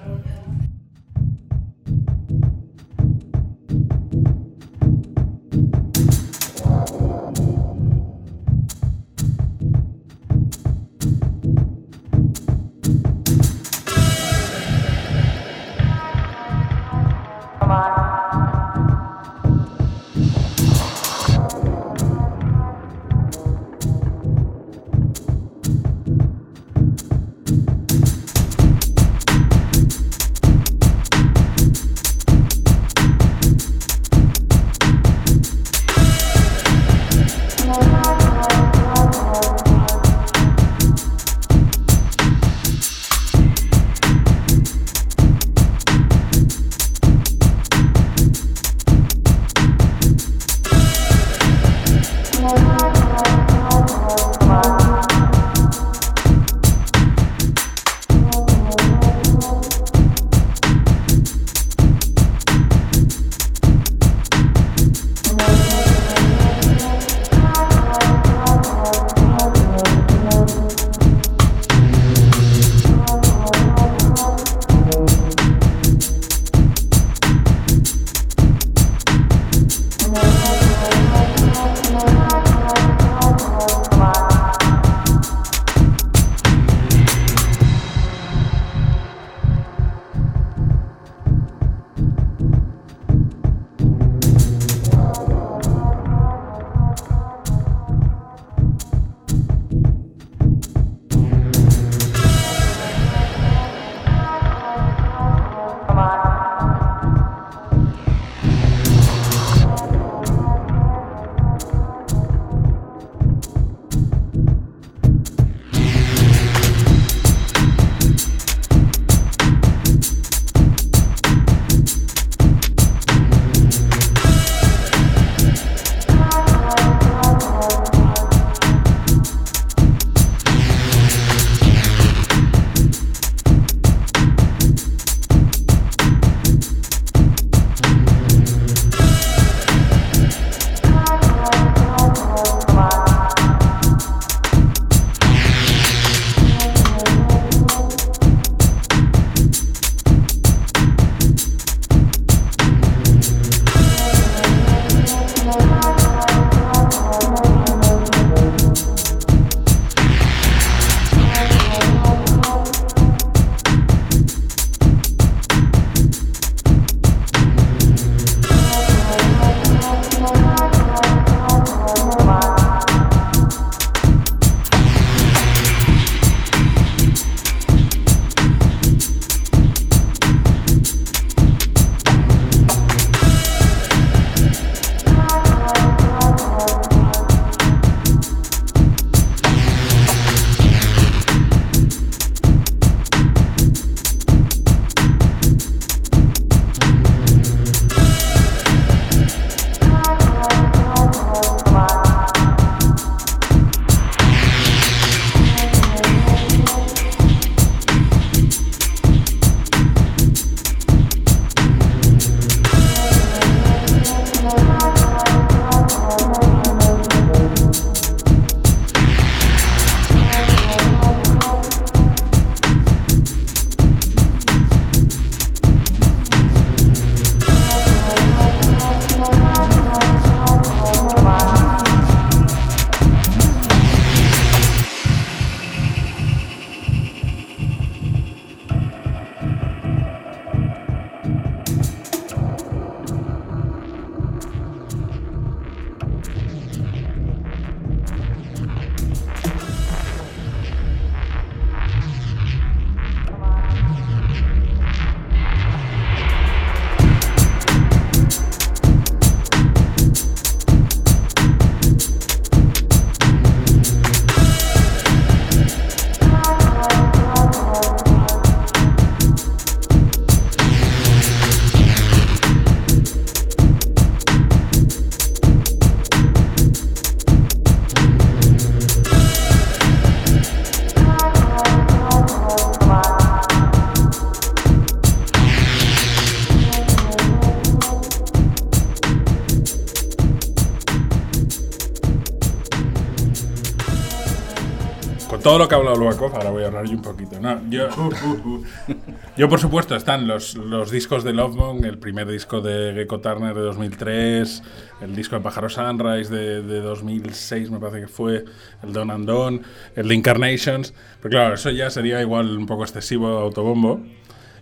Todo lo que ha hablado Lubakov, ahora voy a hablar yo un poquito. No, yo, yo, por supuesto, están los, los discos de Lovebone, el primer disco de Gecko Turner de 2003, el disco de Pájaro Sunrise de, de 2006, me parece que fue, el Don and Don, el de Incarnations. Pero claro, eso ya sería igual un poco excesivo autobombo.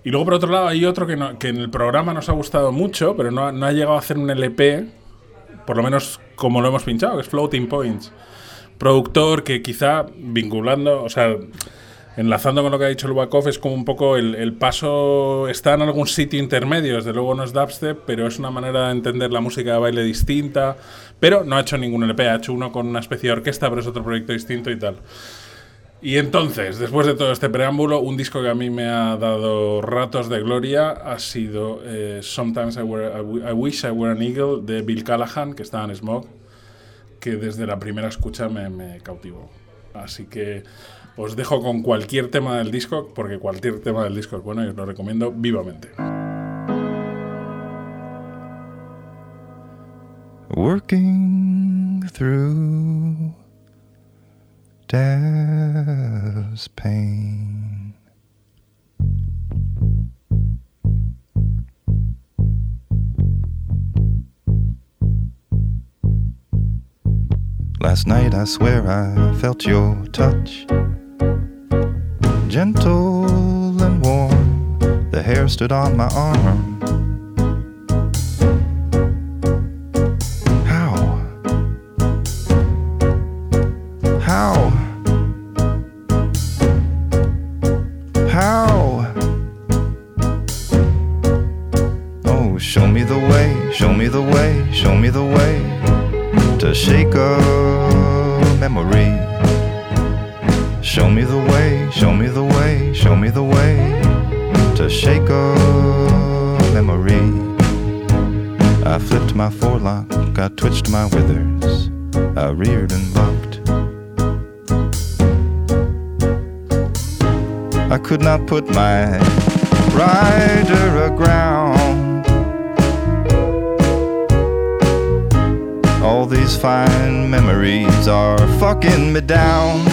Y luego, por otro lado, hay otro que, no- que en el programa nos ha gustado mucho, pero no, no ha llegado a hacer un LP, por lo menos como lo hemos pinchado, que es Floating Points. Productor que quizá vinculando, o sea, enlazando con lo que ha dicho Lubakov, es como un poco el, el paso, está en algún sitio intermedio, desde luego no es dubstep, pero es una manera de entender la música de baile distinta, pero no ha hecho ningún LP, ha hecho uno con una especie de orquesta, pero es otro proyecto distinto y tal. Y entonces, después de todo este preámbulo, un disco que a mí me ha dado ratos de gloria ha sido eh, Sometimes I, Were- I I Wish I Were an Eagle de Bill Callahan, que estaba en Smog, que desde la primera escucha me, me cautivó. Así que os dejo con cualquier tema del disco, porque cualquier tema del disco es bueno y os lo recomiendo vivamente. working through death's pain. Last night I swear I felt your touch, gentle and warm. The hair stood on my arm. How? How? How? Oh, show me the way, show me the way, show me the way to shake a memory. Show me the way, show me the way, show me the way to shake a memory. I flipped my forelock, I twitched my withers, I reared and bucked. I could not put my rider aground. These fine memories are fucking me down.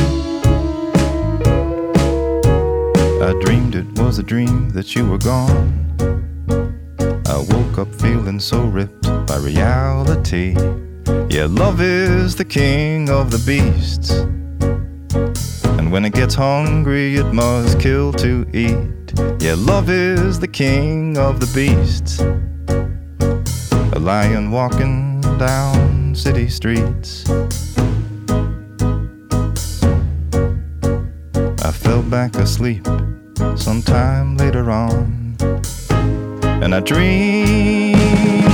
I dreamed it was a dream that you were gone. I woke up feeling so ripped by reality. Yeah, love is the king of the beasts. And when it gets hungry, it must kill to eat. Yeah, love is the king of the beasts. A lion walking down city streets. I fell back asleep sometime later on. And I dreamed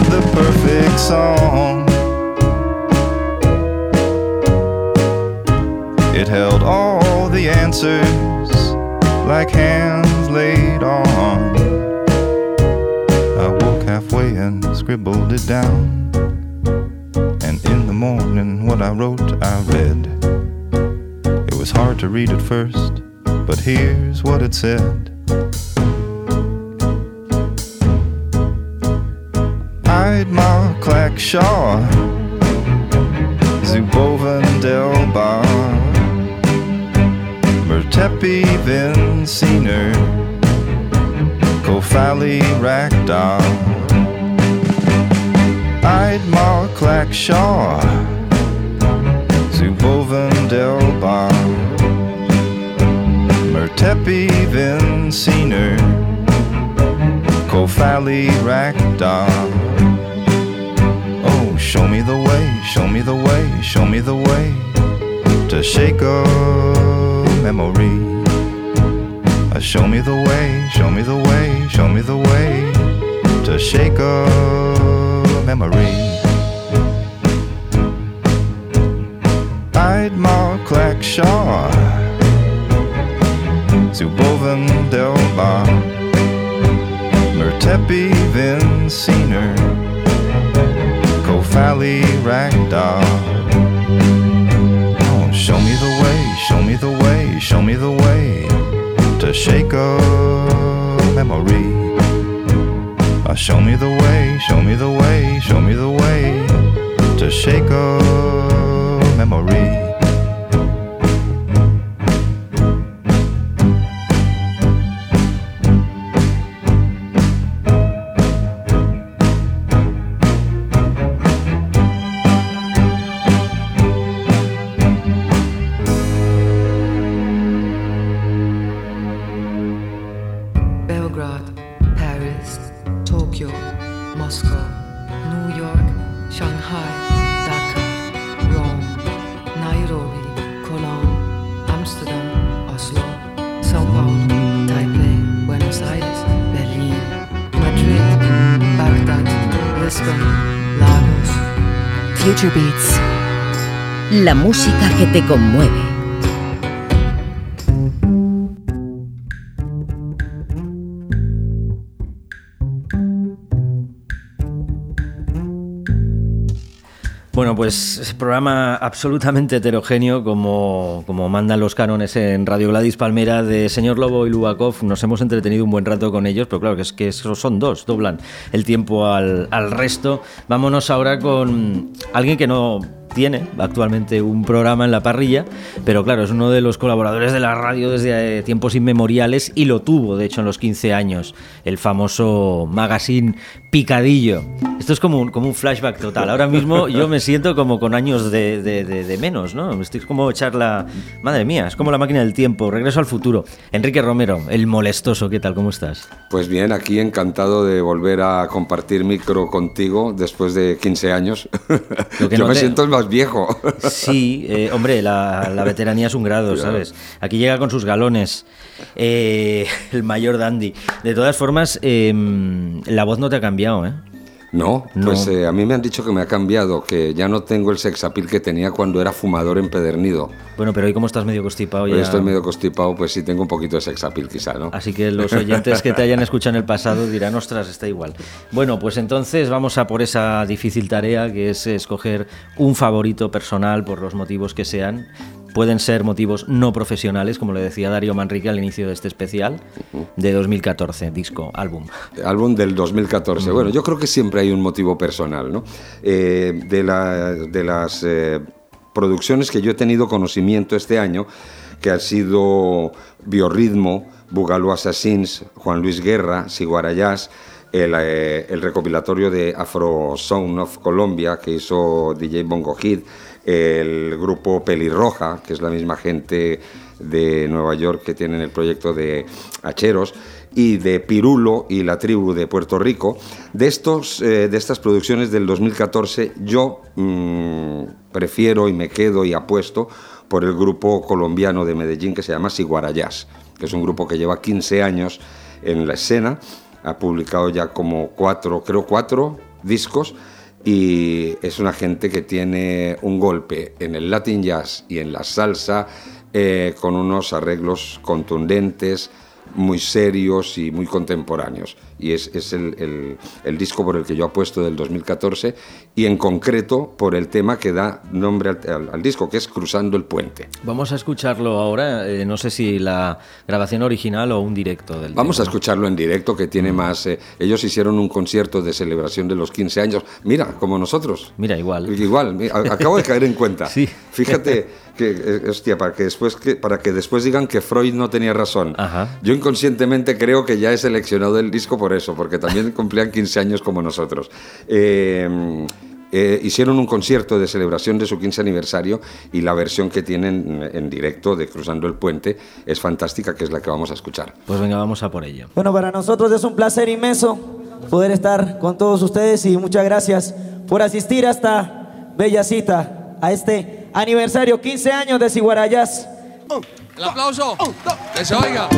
the perfect song. It held all the answers like hands laid on. I woke halfway and scribbled it down. Morning, what I wrote, I read. It was hard to read at first, but here's what it said. I'd Mark Clackshaw, Zuboven Delbar, Mertepi Vinciner, Kofali Rakdal. I'd Mark Clackshaw, Zuboven Delbar, Mertepi Vinciner, Kofali Rakdal. Oh, show me the way, show me the way, show me the way to shake a memory. Uh, show me the way, show me the way, show me the way to shake a memory. I'd Mark Clackshaw, Zuboven Delbar, Mertepi Vinciner. Kofali Ragdoll. Oh, show me the way, show me the way, show me the way to shake a memory. Show me the way, show me the way, show me the way to shake a música que te conmueve. Bueno, pues programa absolutamente heterogéneo, como, como mandan los cánones en Radio Gladys Palmera, de Señor Lobo y Lubakov. Nos hemos entretenido un buen rato con ellos, pero claro que es que esos son dos, doblan el tiempo al, al resto. Vámonos ahora con alguien que no tiene actualmente un programa en la parrilla, pero claro, es uno de los colaboradores de la radio desde eh, tiempos inmemoriales y lo tuvo, de hecho, en los 15 años, el famoso magazine Picadillo. Esto es como un, como un flashback total. Ahora mismo yo me siento como con años de, de- de- de menos, ¿no? Estoy como echar la... Madre mía, es como la máquina del tiempo, regreso al futuro. Enrique Romero, el molestoso, ¿qué tal? ¿Cómo estás? Pues bien, aquí encantado de volver a compartir micro contigo después de 15 años. Yo no me te- siento el más viejo. Sí, eh, hombre, la, la veteranía es un grado. ¿sabes? Aquí llega con sus galones. Eh, el mayor dandy. De todas formas, eh, la voz no te ha cambiado, ¿eh? No, No. pues eh, a mí me han dicho que me ha cambiado, que ya no tengo el sexapil que tenía cuando era fumador empedernido. Bueno, pero hoy como estás medio constipado Hoy ya... estoy medio constipado, pues sí tengo un poquito de sexapil quizá, ¿no? Así que los oyentes que te hayan escuchado en el pasado dirán, ostras, está igual. Bueno, pues entonces vamos a por esa difícil tarea que es escoger un favorito personal por los motivos que sean. Pueden ser motivos no profesionales, como le decía Darío Manrique al inicio de este especial, de 2014, disco, álbum. Álbum del 2014. Bueno, yo creo que siempre hay un motivo personal, ¿no? Eh, de, la- de las eh, producciones que yo he tenido conocimiento este año, que han sido Biorritmo, Bugalo Assassins, Juan Luis Guerra, Siguarayás, el, eh, el recopilatorio de Afro Sound of Colombia que hizo DJ Bongo Hit, el grupo Pelirroja, que es la misma gente de Nueva York que tienen el proyecto de Hacheros, y de Pirulo y la tribu de Puerto Rico. De, estos, eh, de estas producciones del 2014, yo mm, prefiero y me quedo y apuesto por el grupo colombiano de Medellín que se llama Siguarayás, que es un grupo que lleva 15 años en la escena, ha publicado ya como cuatro, creo cuatro discos, y es una gente que tiene un golpe en el Latin Jazz y en la salsa eh, con unos arreglos contundentes, muy serios y muy contemporáneos. Y es, es el, el- el disco por el que yo apuesto del 2014 y en concreto por el tema que da nombre al, al- al disco, que es Cruzando el Puente. Vamos a escucharlo ahora, eh, no sé si la grabación original o un directo del Vamos a tema. escucharlo en directo, que tiene más... eh, ellos hicieron un concierto de celebración de los 15 años. Mira, como nosotros. Mira, igual. Igual, a- acabo de caer en cuenta. sí. Fíjate que, eh, hostia, para que, después, que, para que después digan que Freud no tenía razón. Yo inconscientemente creo que ya he seleccionado el disco por eso, porque también cumplían 15 años como nosotros. Eh, eh, hicieron un concierto de celebración de su 15 aniversario y la versión que tienen en directo de Cruzando el Puente es fantástica, que es la que vamos a escuchar. Pues venga, vamos a por ello. Bueno, para nosotros es un placer inmenso poder estar con todos ustedes y muchas gracias por asistir a esta bella cita, a este aniversario 15 años de Siguarayás. El aplauso. Que se oiga.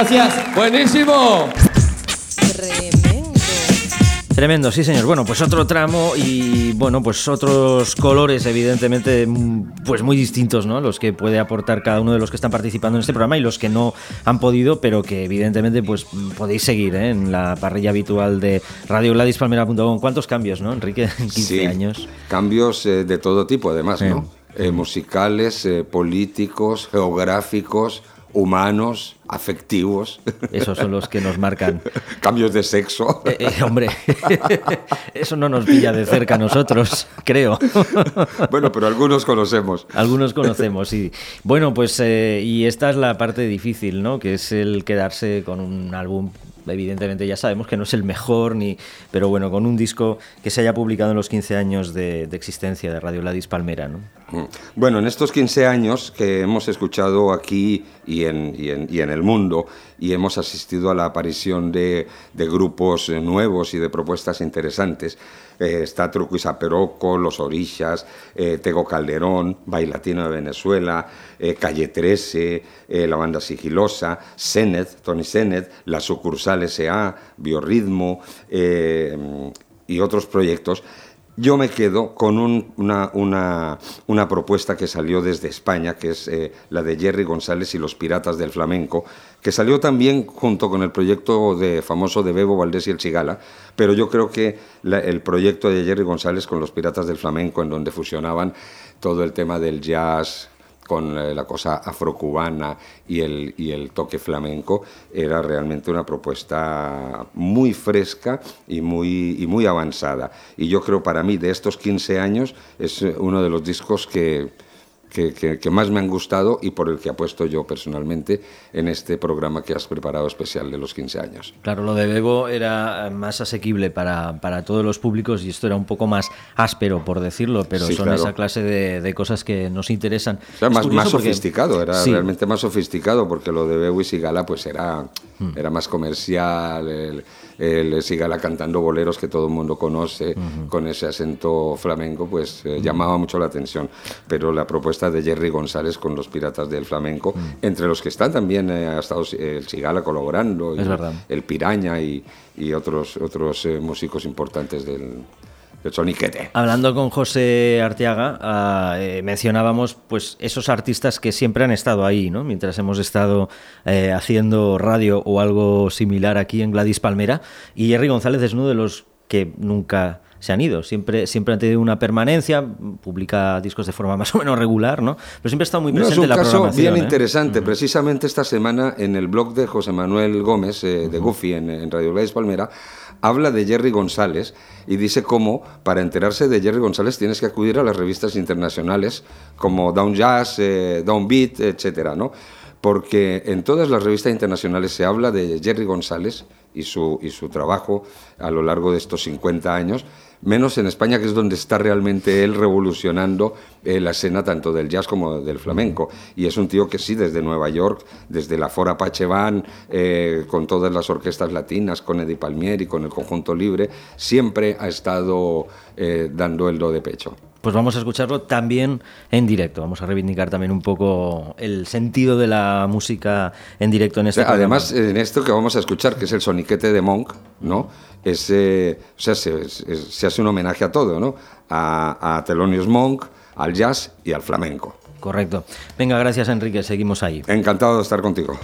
Gracias. Buenísimo. Tremendo, sí señor. Bueno, pues otro tramo y bueno, pues otros colores evidentemente mm, pues muy distintos, ¿no? Los que puede aportar cada uno de los que están participando en este programa y los que no han podido, pero que evidentemente pues podéis seguir ¿eh? en la parrilla habitual de radiogladispalmera.com. ¿Cuántos cambios, no, Enrique? En 15 Sí, años. Cambios eh, de todo tipo, además, Sí. ¿no? Eh, musicales, eh, políticos, geográficos, humanos, afectivos. Esos son los que nos marcan. Cambios de sexo. Eh, eh, hombre, eso no nos pilla de cerca a nosotros, creo. bueno, pero algunos conocemos. Algunos conocemos, sí. Bueno, pues eh, y esta es la parte difícil, ¿no? Que es el quedarse con un álbum. Evidentemente ya sabemos que no es el mejor, ni, pero bueno, con un disco que se haya publicado en los 15 años de, existencia de Radio Ladis Palmera, ¿no? Mm. Bueno, en estos 15 años que hemos escuchado aquí y en, y en- el mundo y hemos asistido a la aparición de, de grupos eh, nuevos y de propuestas interesantes, eh, está Truco y Saperoco, Los Orishas, eh, Tego Calderón, Bailatino de Venezuela, eh, Calle 13, eh, la banda Sigilosa, Senet, Tony Senet, la sucursal SA, Biorritmo eh, y otros proyectos. Yo me quedo con un- una, una- una propuesta que salió desde España, que es la de Jerry González y los Piratas del Flamenco, que salió también junto con el proyecto de, famoso de Bebo Valdés y el Chigala, pero yo creo que el proyecto de Jerry González con los Piratas del Flamenco, en donde fusionaban todo el tema del jazz, con eh, la cosa afrocubana y el, y el toque flamenco, era realmente una propuesta muy fresca y muy, y muy avanzada. Y yo creo para mí de estos 15 años es eh, uno de los discos que, que, que- que más me han gustado y por el que apuesto yo personalmente en este programa que has preparado especial de los 15 años. Claro, lo de Bebo era más asequible para, para todos los públicos y esto era un poco más áspero, por decirlo, pero Sí, son claro. esa clase de, de cosas que nos interesan. O sea, más, más porque- sofisticado, era Sí. realmente más sofisticado, porque lo de Bewis y Gala pues era, Hmm. era más comercial, el, el Sigala cantando boleros que todo el mundo conoce, con ese acento flamenco, pues eh, llamaba mucho la atención. Pero la propuesta de Jerry González con los Piratas del Flamenco, entre los que están también eh, ha estado el Sigala colaborando, y el Piraña y, y otros, otros eh, músicos importantes del, soniquete. Hablando con José Arteaga, ah, eh, mencionábamos pues esos artistas que siempre han estado ahí, ¿no? Mientras hemos estado eh, haciendo radio o algo similar aquí en Gladys Palmera. Y Jerry González es uno de los que nunca se han ido. Siempre, siempre han tenido una permanencia, publica discos de forma más o menos regular, ¿no? Pero siempre ha estado muy No, presente es un en la caso programación. bien ¿eh? interesante. Precisamente esta semana en el blog de José Manuel Gómez, eh, de Goofy, en, en Radio Gladys Palmera, habla de Jerry González y dice cómo para enterarse de Jerry González tienes que acudir a las revistas internacionales como Down Jazz, eh, Down Beat, etcétera, ¿no? Porque en todas las revistas internacionales se habla de Jerry González y su, y su trabajo a lo largo de estos 50 años, menos en España, que es donde está realmente él revolucionando eh, la escena tanto del jazz como del flamenco. Y es un tío que sí, desde Nueva York, desde la Fora Apache eh, con todas las orquestas latinas, con Eddie Palmieri, con el Conjunto Libre, siempre ha estado eh, dando el do de pecho. Pues vamos a escucharlo también en directo. Vamos a reivindicar también un poco el sentido de la música en directo en este Además, programa. en esto que vamos a escuchar, que es el soniquete de Monk, ¿no? Es, eh, o sea, se, se- se hace un homenaje a todo, ¿no? A, a Thelonious Monk, al jazz y al flamenco. Correcto. Venga, gracias Enrique, seguimos ahí. Encantado de estar contigo.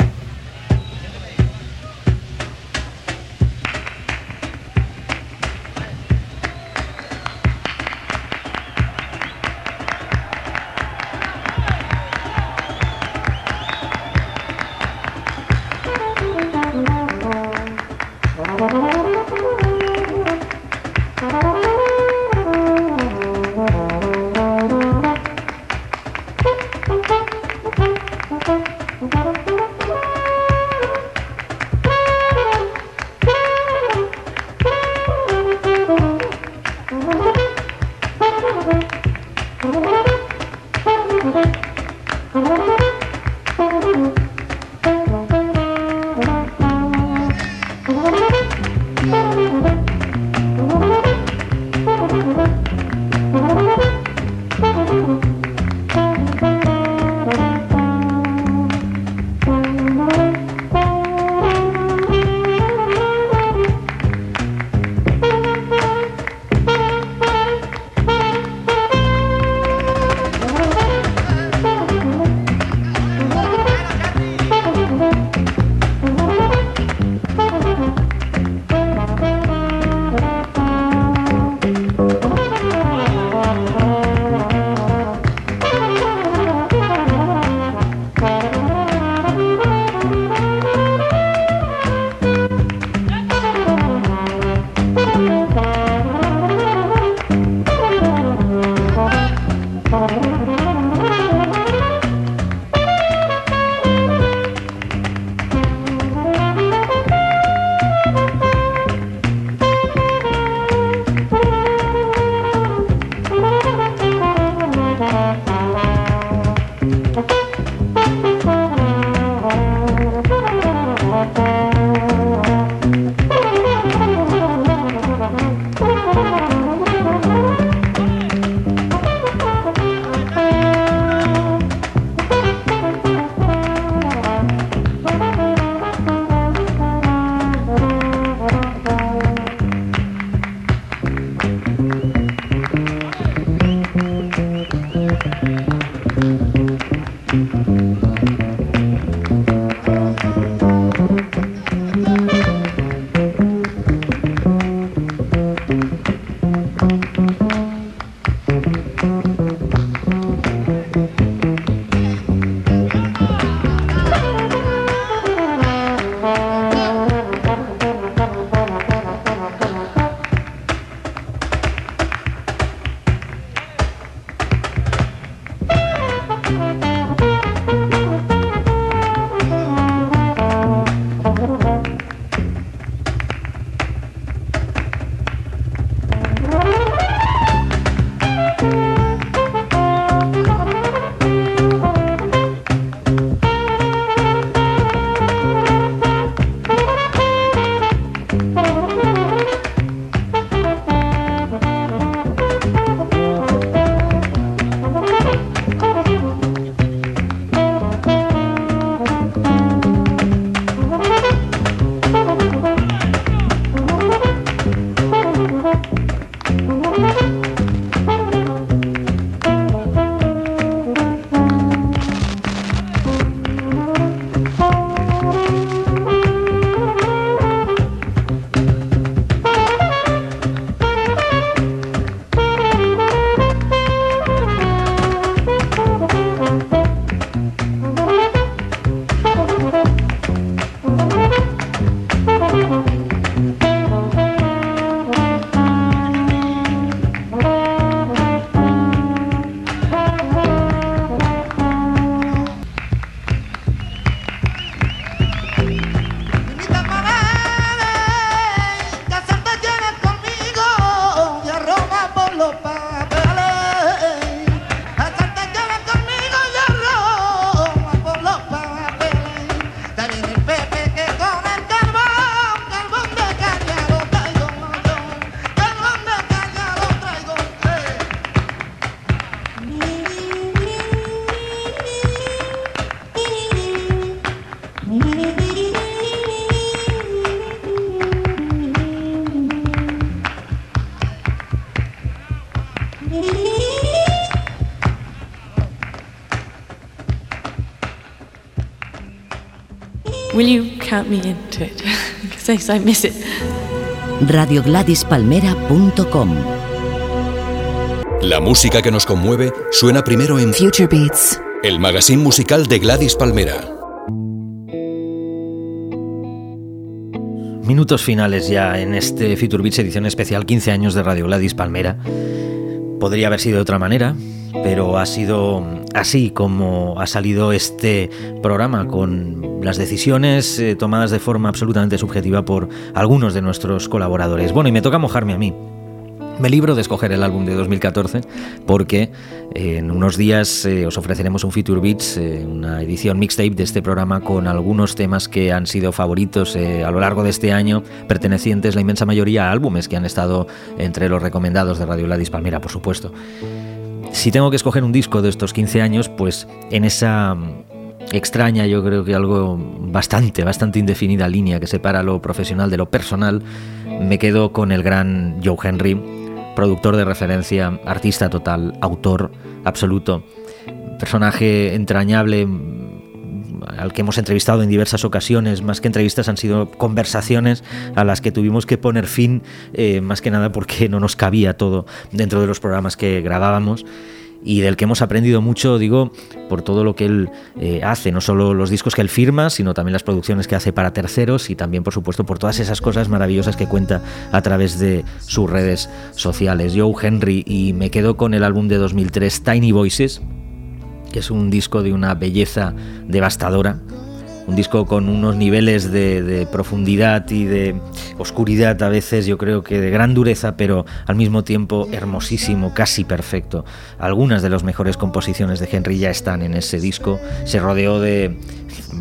Count me into it? Because I miss it. radiogladispalmera.com La música que nos conmueve suena primero en Future Beats. el magazine musical de Gladys Palmera. Minutos finales ya en este Future Beats edición especial 15 años de Radio Gladys Palmera. Podría haber sido de otra manera, pero ha sido así como ha salido este programa con las decisiones eh, tomadas de forma absolutamente subjetiva por algunos de nuestros colaboradores. Bueno, y me toca mojarme a mí. Me libro de escoger el álbum de 2014 porque eh, en unos días eh, os ofreceremos un Future Beats, eh, una edición mixtape de este programa con algunos temas que han sido favoritos a lo largo de este año, pertenecientes la inmensa mayoría a álbumes que han estado entre los recomendados de Radio Gladys Palmera, por supuesto. Si tengo que escoger un disco de estos 15 años, pues en esa mm, extraña, yo creo que algo bastante, bastante indefinida línea que separa lo profesional de lo personal, me quedo con el gran Joe Henry, productor de referencia, artista total, autor absoluto, personaje entrañable al que hemos entrevistado en diversas ocasiones, más que entrevistas han sido conversaciones a las que tuvimos que poner fin, eh, más que nada porque no nos cabía todo dentro de los programas que grabábamos y del que hemos aprendido mucho, digo, por todo lo que él eh, hace, no solo los discos que él firma, sino también las producciones que hace para terceros y también, por supuesto, por todas esas cosas maravillosas que cuenta a través de sus redes sociales. Joe Henry, y me quedo con el álbum de 2003, Tiny Voices, es un disco de una belleza devastadora, un disco con unos niveles de, de, profundidad y de oscuridad a veces yo creo que de gran dureza pero al mismo tiempo hermosísimo casi perfecto. Algunas de las mejores composiciones de Henry ya están en ese disco. Se rodeó de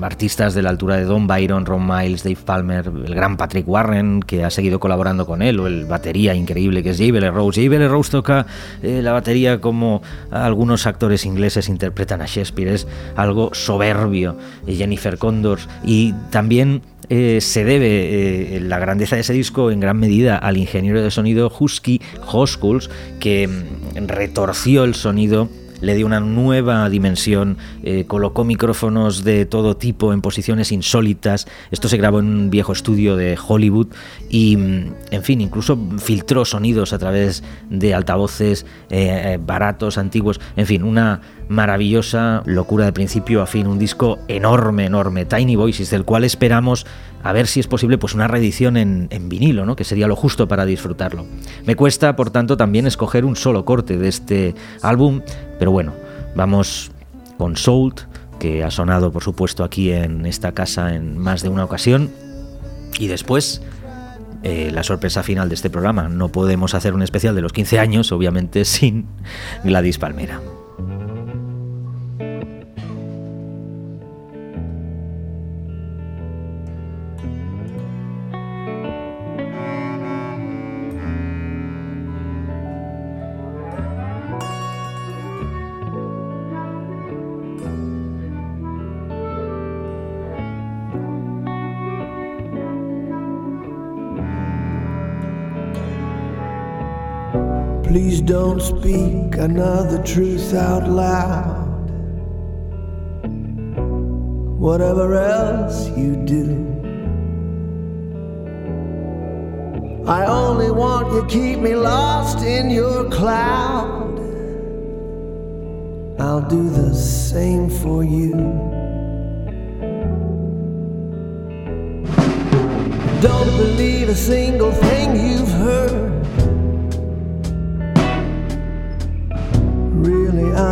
artistas de la altura de Don Byron, Ron Miles, Dave Palmer, el gran Patrick Warren, que ha seguido colaborando con él, o el batería increíble que es Jabel Rose. Jabel Rose toca eh, la batería como algunos actores ingleses interpretan a Shakespeare, es algo soberbio. Jennifer Condors, y también eh, se debe eh, la grandeza de ese disco en gran medida al ingeniero de sonido Husky Hoskuls, que mm, retorció el sonido le dio una nueva dimensión, eh, colocó micrófonos de todo tipo en posiciones insólitas. Esto se grabó en un viejo estudio de Hollywood y, mm, en fin, incluso filtró sonidos a través de altavoces eh, baratos, antiguos. En fin, una maravillosa locura de principio a fin, un disco enorme, enorme, Tiny Voices, del cual esperamos a ver si es posible pues una reedición en, vinilo, ¿no? que sería lo justo para disfrutarlo. Me cuesta, por tanto, también escoger un solo corte de este álbum, pero bueno, vamos con Salt, que ha sonado, por supuesto, aquí en esta casa en más de una ocasión, y después... Eh, la sorpresa final de este programa. No podemos hacer un especial de los 15 años, obviamente, sin Gladys Palmera. Don't speak another truth out loud. Whatever else you do, I only want you keep me lost in your cloud. I'll do the same for you. Don't believe a single thing you've heard.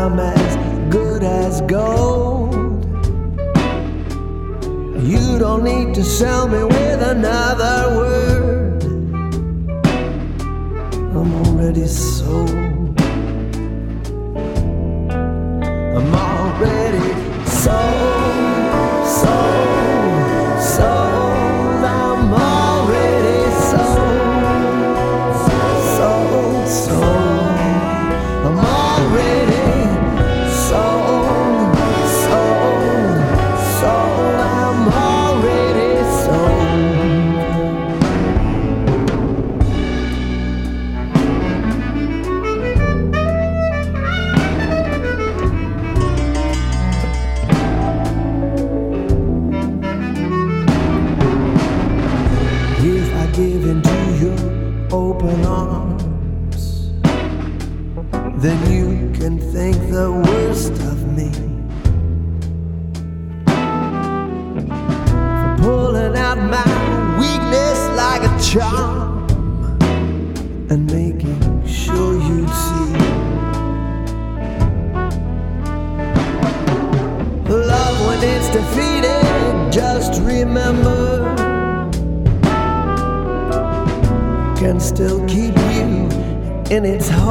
I'm as good as gold. You don't need to sell me with another word. I'm already sold. In its.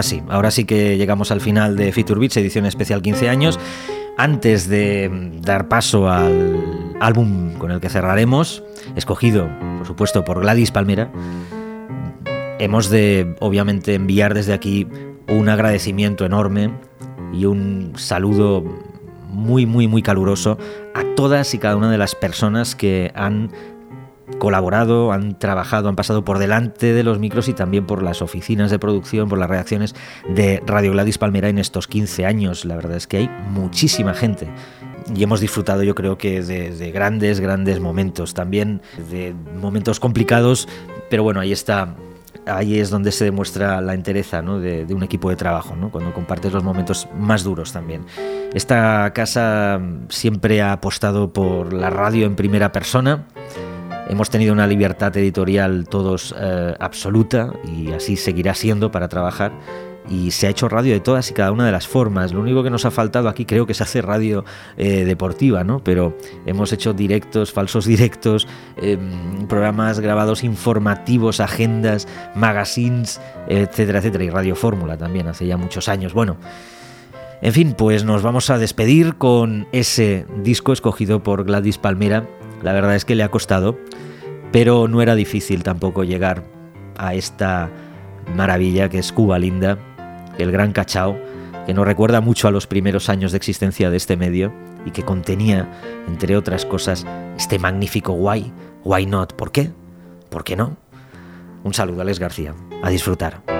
Ahora sí, ahora sí que llegamos al final de Feature Beats, edición especial 15 años. Antes de dar paso al álbum con el que cerraremos, escogido, por supuesto, por Gladys Palmera, hemos de, obviamente, enviar desde aquí un agradecimiento enorme y un saludo muy, muy, muy caluroso a todas y cada una de las personas que han colaborado, han trabajado, han pasado por delante de los micros y también por las oficinas de producción, por las redacciones de Radio Gladys Palmera en estos 15 años. La verdad es que hay muchísima gente y hemos disfrutado yo creo que de, de grandes, grandes momentos, también de momentos complicados, pero bueno, ahí está ahí es donde se demuestra la entereza de, un equipo de trabajo, cuando compartes los momentos más duros también. Esta casa siempre ha apostado por la radio en primera persona. Hemos tenido una libertad editorial todos eh, absoluta y así seguirá siendo para trabajar. Y se ha hecho radio de todas y cada una de las formas. Lo único que nos ha faltado aquí creo que se hace radio eh, deportiva, ¿no? Pero hemos hecho directos, falsos directos, eh, programas grabados informativos, agendas, magazines, etcétera, etcétera. Y Radio Fórmula también, hace ya muchos años. Bueno, en fin, pues nos vamos a despedir con ese disco escogido por Gladys Palmera. La verdad es que le ha costado, pero no era difícil tampoco llegar a esta maravilla que es Cuba Linda, el gran cachao, que nos recuerda mucho a los primeros años de existencia de este medio y que contenía, entre otras cosas, este magnífico Why, Why Not, ¿por qué? ¿Por qué no? Un saludo a Les García, a disfrutar.